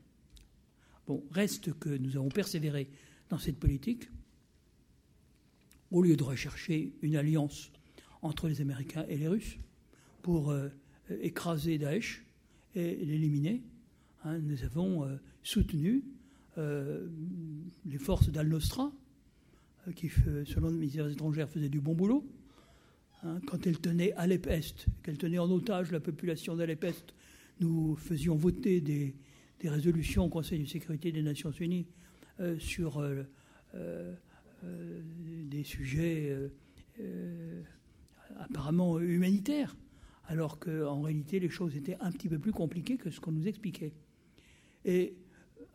Bon, reste que nous avons persévéré dans cette politique au lieu de rechercher une alliance entre les Américains et les Russes pour euh, écraser Daesh et l'éliminer. Hein, nous avons euh, soutenu les forces d'Al-Nosra, qui, selon le ministère des étrangères, faisaient du bon boulot. Hein, quand elles tenaient Alep-Est, qu'elles tenaient en otage la population d'Alep-Est nous faisions voter des, résolutions au Conseil de sécurité des Nations Unies euh, sur euh, euh, des sujets apparemment humanitaires, alors qu'en réalité les choses étaient un petit peu plus compliquées que ce qu'on nous expliquait. Et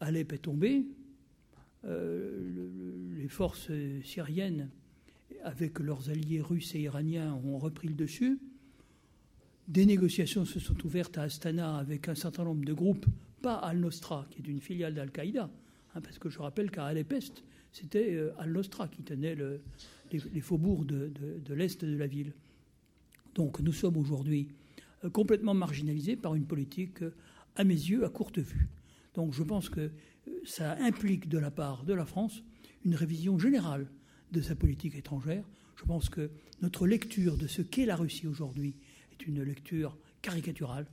Alep est tombé, les forces syriennes, avec leurs alliés russes et iraniens, ont repris le dessus. Des négociations se sont ouvertes à Astana avec un certain nombre de groupes, pas Al-Nostra, qui est une filiale d'Al-Qaïda, hein, parce que je rappelle qu'à Alep-Est, c'était euh, Al-Nostra qui tenait les, faubourgs de, l'Est de la ville. Donc nous sommes aujourd'hui euh, complètement marginalisés par une politique, euh, à mes yeux, à courte vue. Donc je pense que ça implique de la part de la France une révision générale de sa politique étrangère. Je pense que notre lecture de ce qu'est la Russie aujourd'hui est une lecture caricaturale,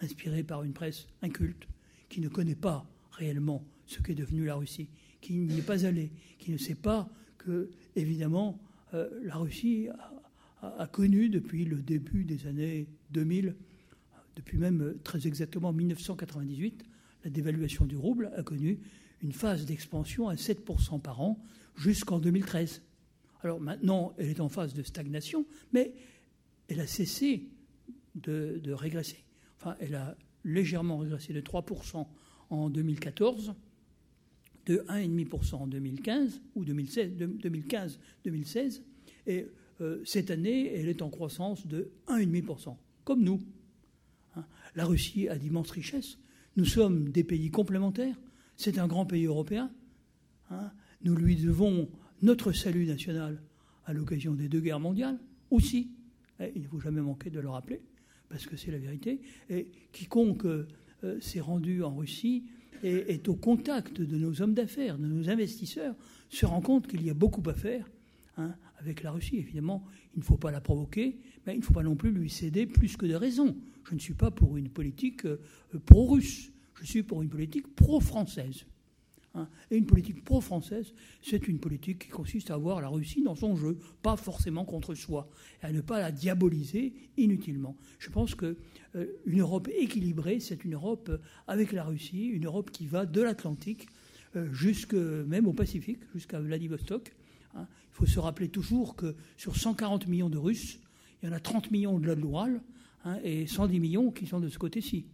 inspirée par une presse inculte, qui ne connaît pas réellement ce qu'est devenu la Russie, qui n'y est pas allé, qui ne sait pas que, évidemment, euh, la Russie a, connu depuis le début des années 2000, depuis même très exactement 1998, la dévaluation du rouble a connu une phase d'expansion à 7% par an jusqu'en 2013. Alors maintenant, elle est en phase de stagnation, mais elle a cessé de, régresser. Enfin, elle a légèrement régressé de 3% en 2014, de 1,5% en 2015 ou 2015-2016, et euh, cette année, elle est en croissance de 1,5%, comme nous. Hein. La Russie a d'immenses richesses. Nous sommes des pays complémentaires. C'est un grand pays européen. Hein. Nous lui devons notre salut national à l'occasion des deux guerres mondiales aussi. il ne faut jamais manquer de le rappeler parce que c'est la vérité. Et quiconque euh, s'est rendu en Russie et est au contact de nos hommes d'affaires, de nos investisseurs, se rend compte qu'il y a beaucoup à faire hein, avec la Russie. Évidemment, il ne faut pas la provoquer, mais il ne faut pas non plus lui céder plus que de raison. Je ne suis pas pour une politique euh, pro-russe, je suis pour une politique pro-française. Hein. Et une politique pro-française, c'est une politique qui consiste à avoir la Russie dans son jeu, pas forcément contre soi, et à ne pas la diaboliser inutilement. Je pense qu'une euh, Europe équilibrée, c'est une Europe euh, avec la Russie, une Europe qui va de l'Atlantique euh, jusque même au Pacifique, jusqu'à Vladivostok. Hein. Il faut se rappeler toujours que sur 140 millions de Russes, il y en a 30 millions de l'Oural hein, et 110 millions qui sont de ce côté-ci.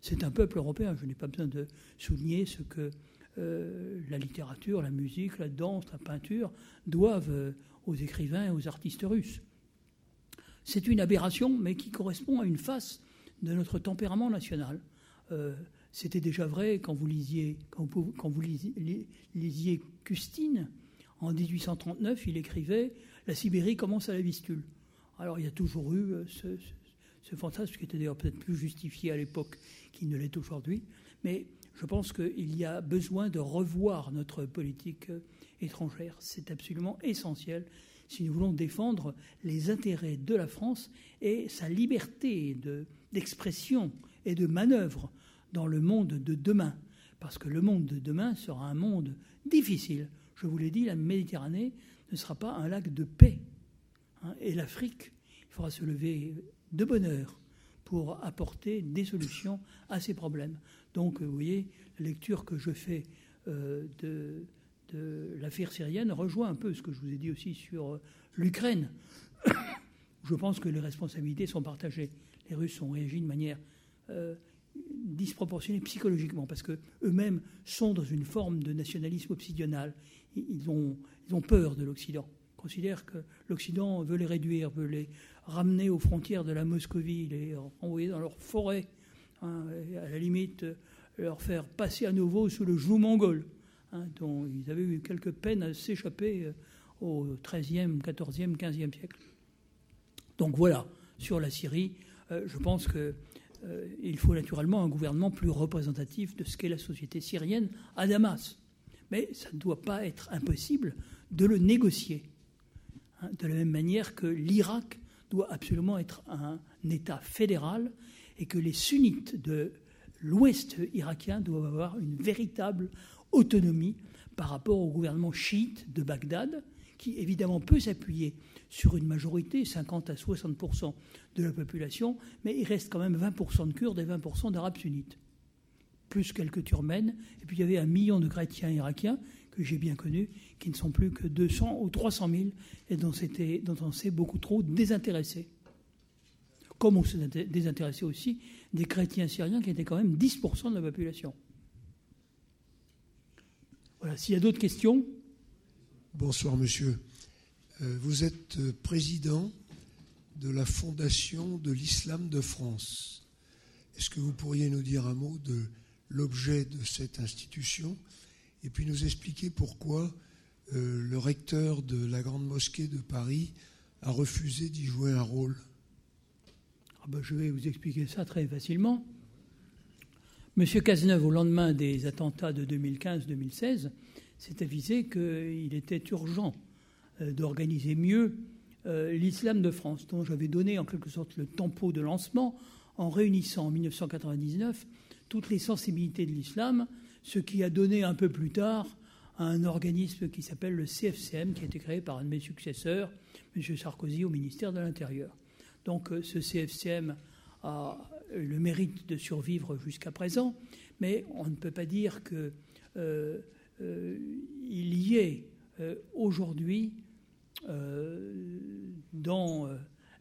C'est un peuple européen. Je n'ai pas besoin de souligner ce que euh, la littérature, la musique, la danse, la peinture doivent euh, aux écrivains et aux artistes russes. C'est une aberration, mais qui correspond à une face de notre tempérament national. Euh, c'était déjà vrai quand vous lisiez, quand vous, lisiez, Custine En 1839, il écrivait La Sibérie commence à la Vistule. Alors il y a toujours eu euh, ce, fantasme qui était d'ailleurs peut-être plus justifié à l'époque qu'il ne l'est aujourd'hui. Mais je pense qu'il y a besoin de revoir notre politique euh, étrangère. C'est absolument essentiel si nous voulons défendre les intérêts de la France et sa liberté d'expression et de manœuvre dans le monde de demain. Parce que le monde de demain sera un monde difficile. Je vous l'ai dit, la Méditerranée ne sera pas un lac de paix. Hein. et l'Afrique, il faudra se lever de bonne heure pour apporter des solutions à ces problèmes. Donc, vous voyez, la lecture que je fais euh, de l'affaire syrienne rejoint un peu ce que je vous ai dit aussi sur euh, l'Ukraine. je pense que les responsabilités sont partagées. Les Russes ont réagi de manière euh, disproportionnée psychologiquement parce que eux-mêmes sont dans une forme de nationalisme obsidional. Ils ont, peur de l'Occident. Considèrent que l'Occident veut les réduire, veut les ramener aux frontières de la Moscovie, les envoyer dans leur forêt, hein, à la limite leur faire passer à nouveau sous le joug mongol. Hein, dont ils avaient eu quelques peines à s'échapper euh, au XIIIe, XIVe, XVe siècle. Donc voilà, sur la Syrie, euh, je pense qu'il euh, faut naturellement un gouvernement plus représentatif de ce qu'est la société syrienne à Damas. Mais ça ne doit pas être impossible de le négocier. Hein, de la même manière que l'Irak doit absolument être un État fédéral et que les sunnites de l'ouest irakien doivent avoir une véritable autonomie par rapport au gouvernement chiite de Bagdad, qui évidemment peut s'appuyer sur une majorité, 50 à 60 de la population, mais il reste quand même 20% de Kurdes et 20% d'Arabes sunnites, plus quelques Turmènes, et puis il y avait un million de chrétiens irakiens que j'ai bien connus, qui ne sont plus que 200 ou 300 000, et dont, dont on s'est beaucoup trop désintéressé. Comme on s'est désintéressé aussi des chrétiens syriens, qui étaient quand même 10% de la population. Voilà, s'il y a d'autres questions. Bonsoir, monsieur. Euh, vous êtes euh, président de la Fondation de l'Islam de France. Est-ce que vous pourriez nous dire un mot de l'objet de cette institution et puis nous expliquer pourquoi euh, le recteur de la Grande Mosquée de Paris a refusé d'y jouer un rôle ah ben, Je vais vous expliquer ça très facilement. M. Cazeneuve, au lendemain des attentats de 2015-2016, s'est avisé qu'il était urgent euh, d'organiser mieux euh, l'islam de France, dont j'avais donné en quelque sorte le tempo de lancement en réunissant en 1999 toutes les sensibilités de l'islam, ce qui a donné un peu plus tard un organisme qui s'appelle le CFCM, qui a été créé par un de mes successeurs, M. Sarkozy, au ministère de l'Intérieur. Donc euh, ce CFCM a le mérite de survivre jusqu'à présent, mais on ne peut pas dire qu'il euh, euh, y ait aujourd'hui dans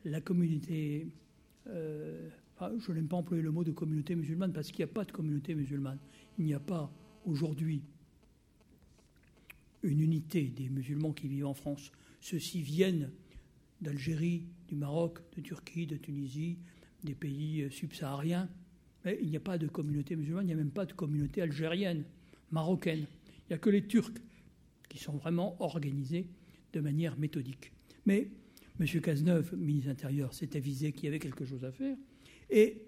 la communauté, je n'aime pas employer le mot de communauté musulmane parce qu'il n'y a pas de communauté musulmane. Il n'y a pas aujourd'hui une unité des musulmans qui vivent en France. Ceux-ci viennent d'Algérie, du Maroc, de Turquie, de Tunisie, des pays euh, subsahariens. Mais il n'y a pas de communauté musulmane, il n'y a même pas de communauté algérienne, marocaine. Il n'y a que les Turcs qui sont vraiment organisés de manière méthodique. Mais M. Cazeneuve, ministre de l'Intérieur, s'est avisé qu'il y avait quelque chose à faire et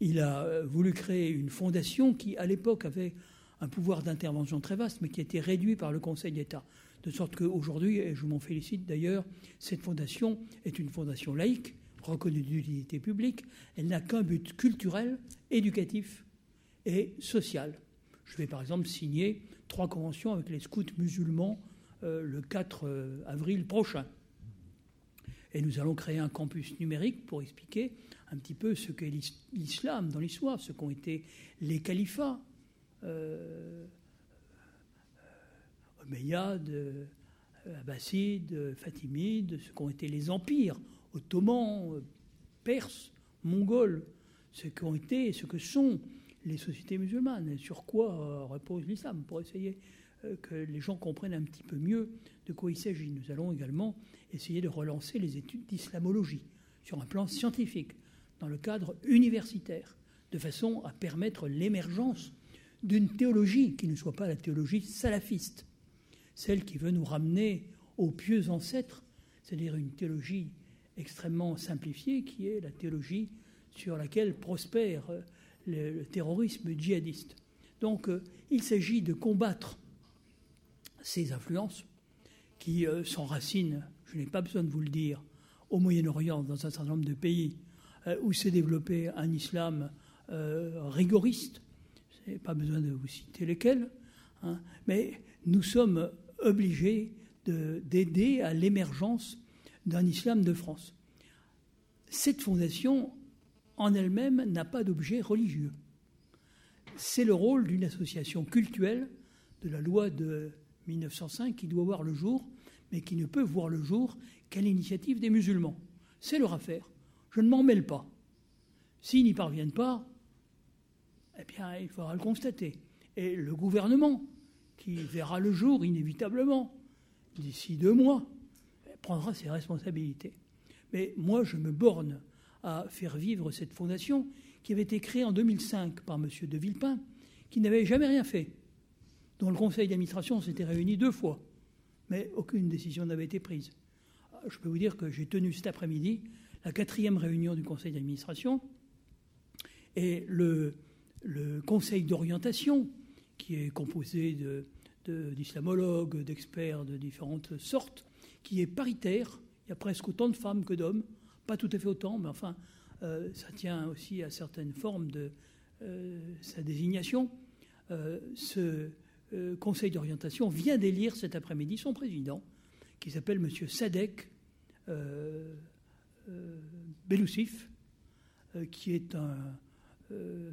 il a euh, voulu créer une fondation qui, à l'époque, avait un pouvoir d'intervention très vaste, mais qui a été réduit par le Conseil d'État. De sorte qu'aujourd'hui, et je m'en félicite d'ailleurs, cette fondation est une fondation laïque reconnue d'utilité publique, elle n'a qu'un but culturel, éducatif et social. Je vais par exemple signer trois conventions avec les scouts musulmans euh, le 4 euh, avril prochain. Et nous allons créer un campus numérique pour expliquer un petit peu ce qu'est l'islam dans l'histoire, ce qu'ont été les califats, euh, Omeyyades, euh, Abbassides, Fatimides, ce qu'ont été les empires ottomans, perses, mongols, ce qu'ont été et ce que sont les sociétés musulmanes, et sur quoi euh, repose l'islam, pour essayer que les gens comprennent un petit peu mieux de quoi il s'agit. Nous allons également essayer de relancer les études d'islamologie sur un plan scientifique, dans le cadre universitaire, de façon à permettre l'émergence d'une théologie qui ne soit pas la théologie salafiste. celle qui veut nous ramener aux pieux ancêtres, c'est-à-dire une théologie extrêmement simplifiée qui est la théologie sur laquelle prospère le, terrorisme djihadiste. Donc euh, il s'agit de combattre ces influences qui euh, s'enracinent, je n'ai pas besoin de vous le dire, au Moyen-Orient, dans un certain nombre de pays euh, où s'est développé un islam rigoriste. Je n'ai pas besoin de vous citer lesquels, hein, mais nous sommes obligés d'aider à l'émergence d'un islam de France. Cette fondation en elle-même n'a pas d'objet religieux. C'est le rôle d'une association cultuelle de la loi de 1905 qui doit voir le jour, mais qui ne peut voir le jour qu'à l'initiative des musulmans. C'est leur affaire. Je ne m'en mêle pas. S'ils n'y parviennent pas, eh bien, il faudra le constater. Et le gouvernement, qui verra le jour inévitablement, d'ici deux mois, prendra ses responsabilités. Mais moi, je me borne à faire vivre cette fondation qui avait été créée en 2005 par M. de Villepin, qui n'avait jamais rien fait, dont le conseil d'administration s'était réuni deux fois, mais aucune décision n'avait été prise. Je peux vous dire que j'ai tenu cet après-midi la quatrième réunion du conseil d'administration et le, conseil d'orientation, qui est composé d'islamologues, de, d'experts de différentes sortes, qui est paritaire. Il y a presque autant de femmes que d'hommes pas tout à fait autant, mais enfin, euh, ça tient aussi à certaines formes de euh, sa désignation. Euh, conseil d'orientation vient d'élire cet après-midi son président, qui s'appelle M. Sadek Beloussif, qui est un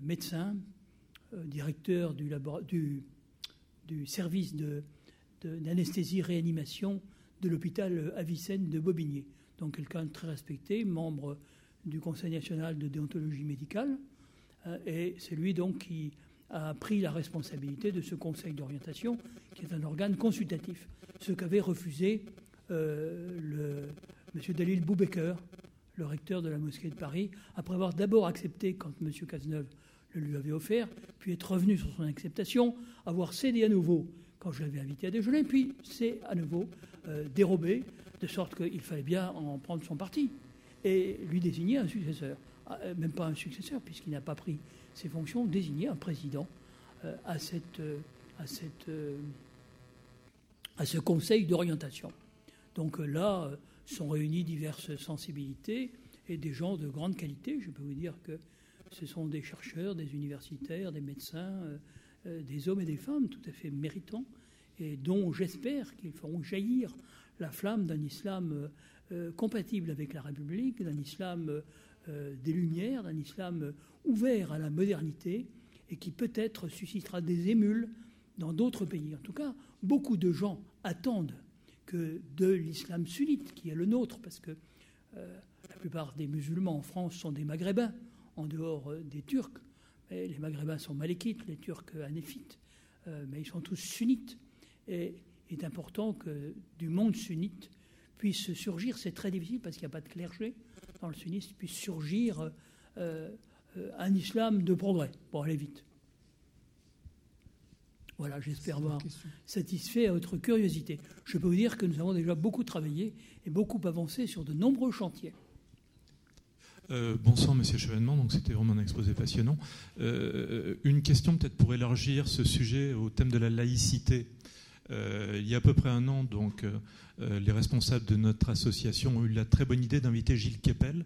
médecin, directeur du, service d'anesthésie-réanimation de, de l'hôpital Avicenne de Bobigny donc quelqu'un de très respecté, membre du Conseil national de déontologie médicale, euh, et c'est lui donc qui a pris la responsabilité de ce Conseil d'orientation, qui est un organe consultatif, ce qu'avait refusé euh, M. Dalil Boubeker, le recteur de la mosquée de Paris, après avoir d'abord accepté quand M. Cazeneuve le lui avait offert, puis être revenu sur son acceptation, avoir cédé à nouveau quand je l'avais invité à déjeuner, puis c'est à nouveau euh, dérobé de sorte qu'il fallait bien en prendre son parti et lui désigner un successeur. Ah, euh, même pas un successeur, puisqu'il n'a pas pris ses fonctions, désigner un président euh, à, cette, euh, à, ce conseil d'orientation. Donc là sont réunies diverses sensibilités et des gens de grande qualité. Je peux vous dire que ce sont des chercheurs, des universitaires, des médecins, des hommes et des femmes tout à fait méritants et dont j'espère qu'ils feront jaillir la flamme d'un islam euh, euh, compatible avec la République, d'un islam euh, des Lumières, d'un islam ouvert à la modernité et qui peut-être suscitera des émules dans d'autres pays. En tout cas, beaucoup de gens attendent que de l'islam sunnite, qui est le nôtre, parce que la plupart des musulmans en France sont des maghrébins, en dehors des Turcs. Les maghrébins sont malékites, les Turcs anéphites, mais ils sont tous sunnites. Et il est important que du monde sunnite puisse surgir, c'est très difficile parce qu'il n'y a pas de clergé dans le sunnisme, puisse surgir euh, euh, un islam de progrès, pour aller vite. Voilà, j'espère avoir satisfait à votre curiosité. Je peux vous dire que nous avons déjà beaucoup travaillé et beaucoup avancé sur de nombreux chantiers. Euh, bonsoir, Monsieur Chevènement. Donc, c'était vraiment un exposé passionnant. une question peut-être pour élargir ce sujet au thème de la laïcité. Euh, il y a à peu près un an, donc, euh, euh, les responsables de notre association ont eu la très bonne idée d'inviter Gilles Kepel,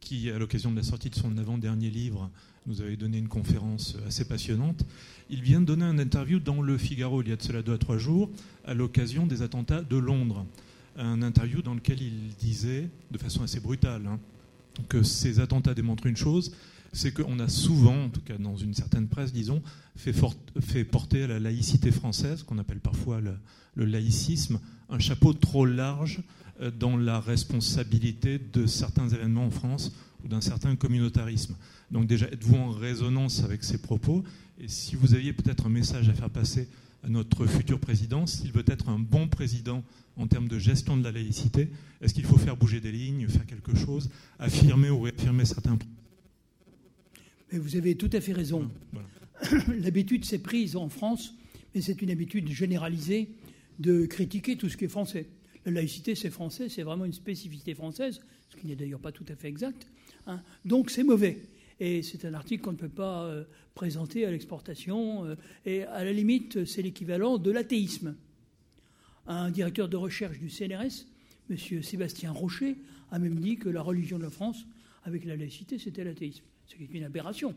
qui, à l'occasion de la sortie de son avant-dernier livre, nous avait donné une conférence assez passionnante. Il vient de donner un interview dans Le Figaro il y a de cela deux à trois jours, à l'occasion des attentats de Londres. Un interview dans lequel il disait, de façon assez brutale, hein, que ces attentats démontrent une chose, c'est qu'on a souvent, en tout cas dans une certaine presse, disons, fait, porter à la laïcité française, qu'on appelle parfois le, laïcisme, un chapeau trop large euh, dans la responsabilité de certains événements en France ou d'un certain communautarisme. Donc déjà, êtes-vous en résonance avec ces propos? Et si vous aviez peut-être un message à faire passer à notre futur président, s'il veut être un bon président en termes de gestion de la laïcité, est-ce qu'il faut faire bouger des lignes, faire quelque chose, affirmer ou réaffirmer certains vous avez tout à fait raison. L'habitude s'est prise en France, mais c'est une habitude généralisée de critiquer tout ce qui est français. La laïcité, c'est français, c'est vraiment une spécificité française, ce qui n'est d'ailleurs pas tout à fait exact. Hein. Donc c'est mauvais. Et c'est un article qu'on ne peut pas euh, présenter à l'exportation. Euh, et à la limite, c'est l'équivalent de l'athéisme. Un directeur de recherche du CNRS, M. Sébastien Rocher, a même dit que la religion de la France, avec la laïcité, c'était l'athéisme. Ce qui est une aberration.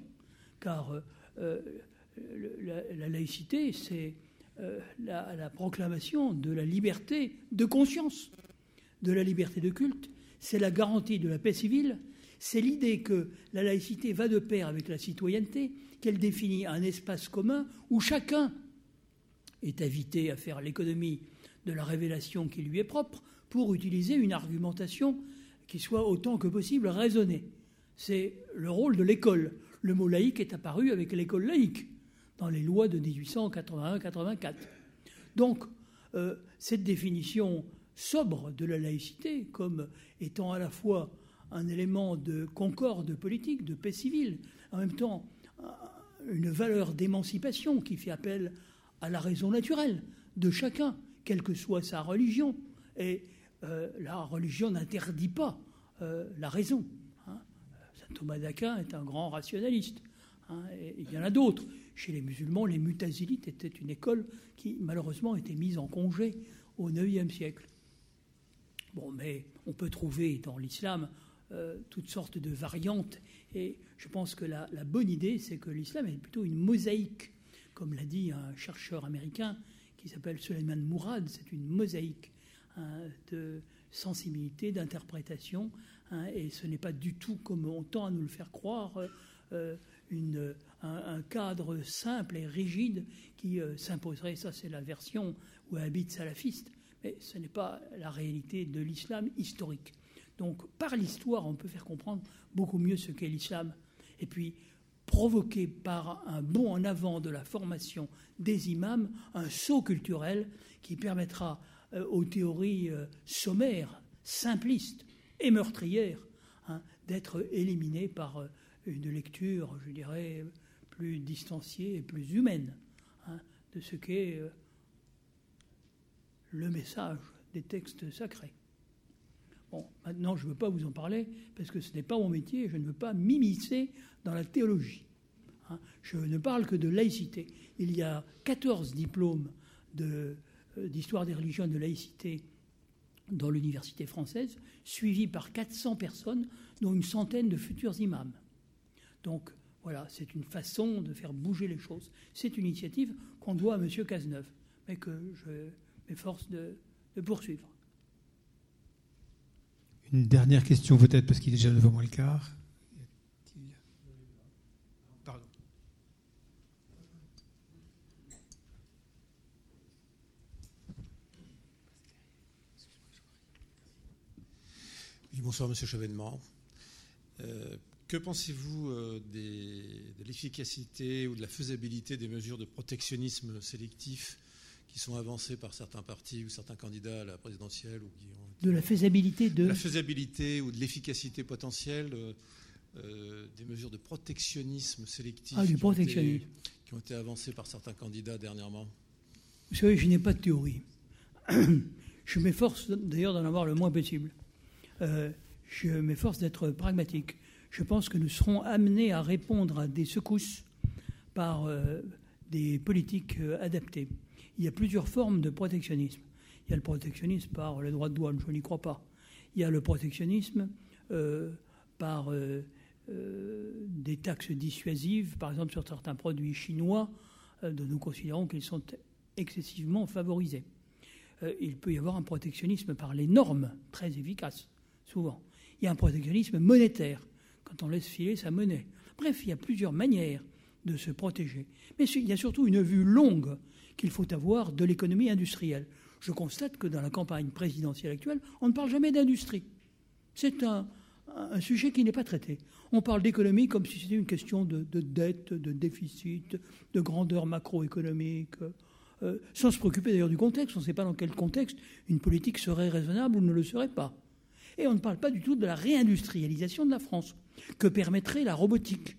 Car euh, la, laïcité, c'est la, la proclamation de la liberté de conscience, de la liberté de culte. C'est la garantie de la paix civile c'est l'idée que la laïcité va de pair avec la citoyenneté, qu'elle définit un espace commun où chacun est invité à faire l'économie de la révélation qui lui est propre pour utiliser une argumentation qui soit autant que possible raisonnée. C'est le rôle de l'école. Le mot laïque est apparu avec l'école laïque dans les lois de 1881-84. Donc, euh, cette définition sobre de la laïcité comme étant à la fois un élément de concorde politique, de paix civile, en même temps une valeur d'émancipation qui fait appel à la raison naturelle de chacun, quelle que soit sa religion. Et euh, la religion n'interdit pas euh, la raison. Thomas d'Aquin est un grand rationaliste. Hein, il y en a d'autres. Chez les musulmans, les mutazilites étaient une école qui, malheureusement, était mise en congé au IXe siècle. Bon, mais on peut trouver dans l'islam euh, toutes sortes de variantes. Et je pense que la, bonne idée, c'est que l'islam est plutôt une mosaïque, comme l'a dit un chercheur américain qui s'appelle Suleiman Mourad. C'est une mosaïque hein, de sensibilité, d'interprétation, hein, et ce n'est pas du tout comme on tend à nous le faire croire. Euh, une, un, cadre simple et rigide qui euh, s'imposerait, ça c'est la version où habite salafiste, mais ce n'est pas la réalité de l'islam historique. Donc par l'histoire, on peut faire comprendre beaucoup mieux ce qu'est l'islam. Et puis provoquer par un bond en avant de la formation des imams un saut culturel qui permettra euh, aux théories euh, sommaires, simplistes et meurtrières hein, d'être éliminées par euh, une lecture, je dirais, plus distanciée et plus humaine hein, de ce qu'est le message des textes sacrés. Bon, maintenant, je ne veux pas vous en parler parce que ce n'est pas mon métier je ne veux pas m'immiscer dans la théologie. Hein. Je ne parle que de laïcité. Il y a 14 diplômes euh, d'histoire des religions de laïcité dans l'université française, suivis par 400 personnes, dont une centaine de futurs imams. Donc, voilà, c'est une façon de faire bouger les choses. C'est une initiative qu'on doit à M. Cazeneuve, mais que je m'efforce de poursuivre. Une dernière question peut-être parce qu'il est déjà 9h moins le quart. Pardon. Oui, bonsoir Monsieur Chevènement. Euh, que pensez-vous euh, de l'efficacité ou de la faisabilité des mesures de protectionnisme sélectif qui sont avancées par certains partis ou certains candidats à la présidentielle ou qui de la faisabilité de... La faisabilité ou de l'efficacité potentielle euh, des mesures de protectionnisme sélectif ah, du protectionnisme. qui ont été avancées par certains candidats dernièrement Vous savez, je n'ai pas de théorie. je m'efforce d'ailleurs d'en avoir le moins possible. Euh, je m'efforce d'être pragmatique. Je pense que nous serons amenés à répondre à des secousses par des politiques adaptées. Il y a plusieurs formes de protectionnisme. Il y a le protectionnisme par les droits de douane, je n'y crois pas. Il y a le protectionnisme euh, par euh, euh, des taxes dissuasives, par exemple sur certains produits chinois, dont nous considérons qu'ils sont excessivement favorisés. il peut y avoir un protectionnisme par les normes, très efficace, souvent. Il y a un protectionnisme monétaire, quand on laisse filer sa monnaie. Bref, il y a plusieurs manières de se protéger. Mais il y a surtout une vue longue qu'il faut avoir de l'économie industrielle je constate que dans la campagne présidentielle actuelle, on ne parle jamais d'industrie. C'est un, sujet qui n'est pas traité. On parle d'économie comme si c'était une question de, dette, de déficit, de grandeur macroéconomique, euh, sans se préoccuper d'ailleurs du contexte. On ne sait pas dans quel contexte une politique serait raisonnable ou ne le serait pas. Et on ne parle pas du tout de la réindustrialisation de la France, que permettrait la robotique,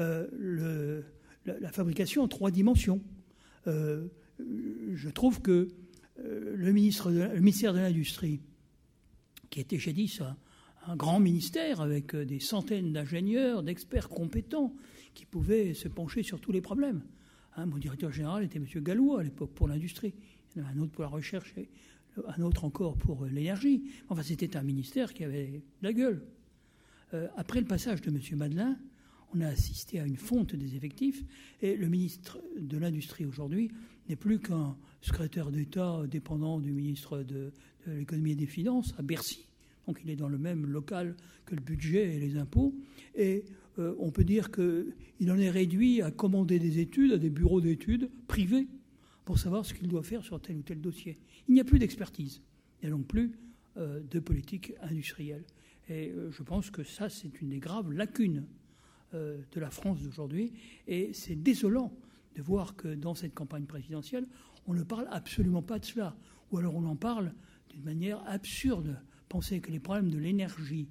euh, la, fabrication en trois dimensions. Euh, je trouve que le, ministre le ministère de l'Industrie, qui était jadis un, grand ministère avec des centaines d'ingénieurs, d'experts compétents qui pouvaient se pencher sur tous les problèmes. Hein, mon directeur général était M. Gallois à l'époque pour l'industrie. Il y en avait un autre pour la recherche un autre encore pour l'énergie. Enfin, c'était un ministère qui avait la gueule. Euh, après le passage de M. Madelin, on a assisté à une fonte des effectifs et le ministre de l'Industrie aujourd'hui n'est plus qu'un secrétaire d'État dépendant du ministre de, de l'économie et des finances à Bercy. Donc il est dans le même local que le budget et les impôts. Et euh, on peut dire qu'il en est réduit à commander des études à des bureaux d'études privés pour savoir ce qu'il doit faire sur tel ou tel dossier. Il n'y a plus d'expertise. Il n'y a donc plus euh, de politique industrielle. Et euh, je pense que ça, c'est une des graves lacunes de la France d'aujourd'hui. Et c'est désolant de voir que dans cette campagne présidentielle, on ne parle absolument pas de cela. Ou alors on en parle d'une manière absurde. Penser que les problèmes de l'énergie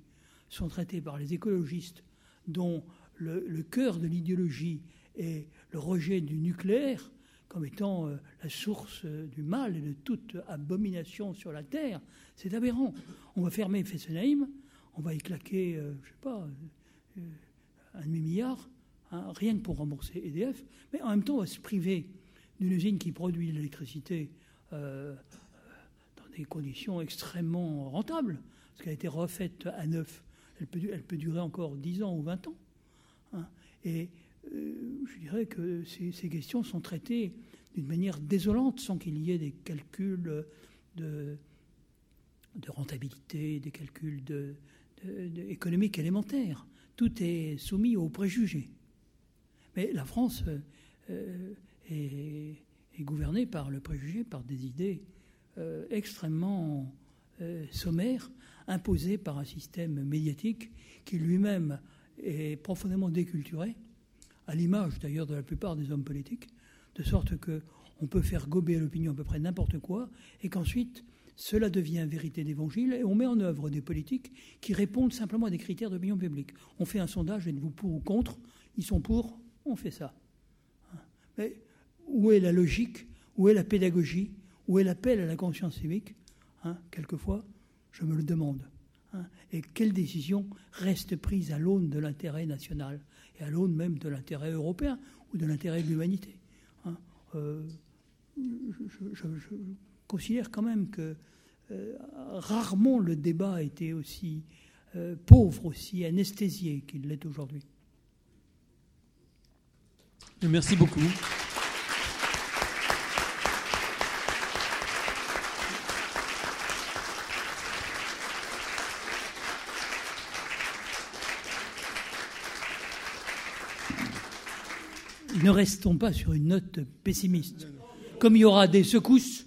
sont traités par les écologistes dont le, cœur de l'idéologie est le rejet du nucléaire comme étant euh, la source euh, du mal et de toute abomination sur la Terre, c'est aberrant. On va fermer Fessenheim, on va y claquer, euh, je sais pas, un demi-milliard, hein, rien que pour rembourser EDF, mais en même temps, on va se priver d'une usine qui produit de l'électricité dans des conditions extrêmement rentables, parce qu'elle a été refaite à neuf elle peut, durer encore 10 ans ou 20 ans. Hein. Et euh, je dirais que ces, questions sont traitées d'une manière désolante sans qu'il y ait des calculs de, rentabilité, des calculs économiques élémentaires. Tout est soumis aux préjugés. Mais la France euh, est, gouvernée par le préjugé, par des idées euh, extrêmement sommaires imposé par un système médiatique qui lui-même est profondément déculturé, à l'image d'ailleurs de la plupart des hommes politiques, de sorte que on peut faire gober à l'opinion à peu près n'importe quoi, et qu'ensuite cela devient vérité d'évangile, et on met en œuvre des politiques qui répondent simplement à des critères d'opinion publique. On fait un sondage, êtes-vous pour ou contre? Ils sont pour, on fait ça. Mais où est la logique? Où est la pédagogie? Où est l'appel à la conscience civique? Hein, Quelquefois, je me le demande. Hein. et quelle décision reste prise à l'aune de l'intérêt national? À l'aune même de l'intérêt européen ou de l'intérêt de l'humanité hein. euh, je, considère quand même que euh, rarement le débat a été aussi euh, pauvre, aussi anesthésié qu'il l'est aujourd'hui. Merci beaucoup. Ne restons pas sur une note pessimiste. Comme il y aura des secousses,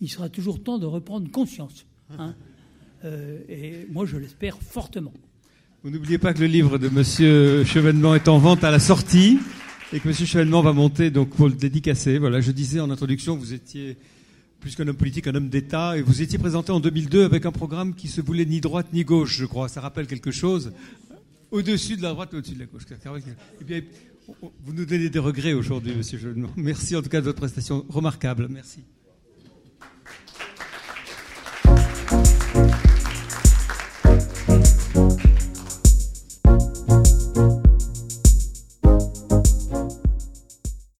il sera toujours temps de reprendre conscience. Hein. Euh, et moi, je l'espère fortement. Vous n'oubliez pas que le livre de M. Chevènement est en vente à la sortie et que M. Chevènement va monter donc pour le dédicacer. Voilà, je disais en introduction, vous étiez plus qu'un homme politique, un homme d'État, et vous étiez présenté en 2002 avec un programme qui se voulait ni droite ni gauche, je crois. Ça rappelle quelque chose Au-dessus de la droite, au-dessus de la gauche. Bien, vous nous donnez des regrets aujourd'hui, Monsieur Jeunement. Merci en tout cas de votre prestation remarquable. Merci.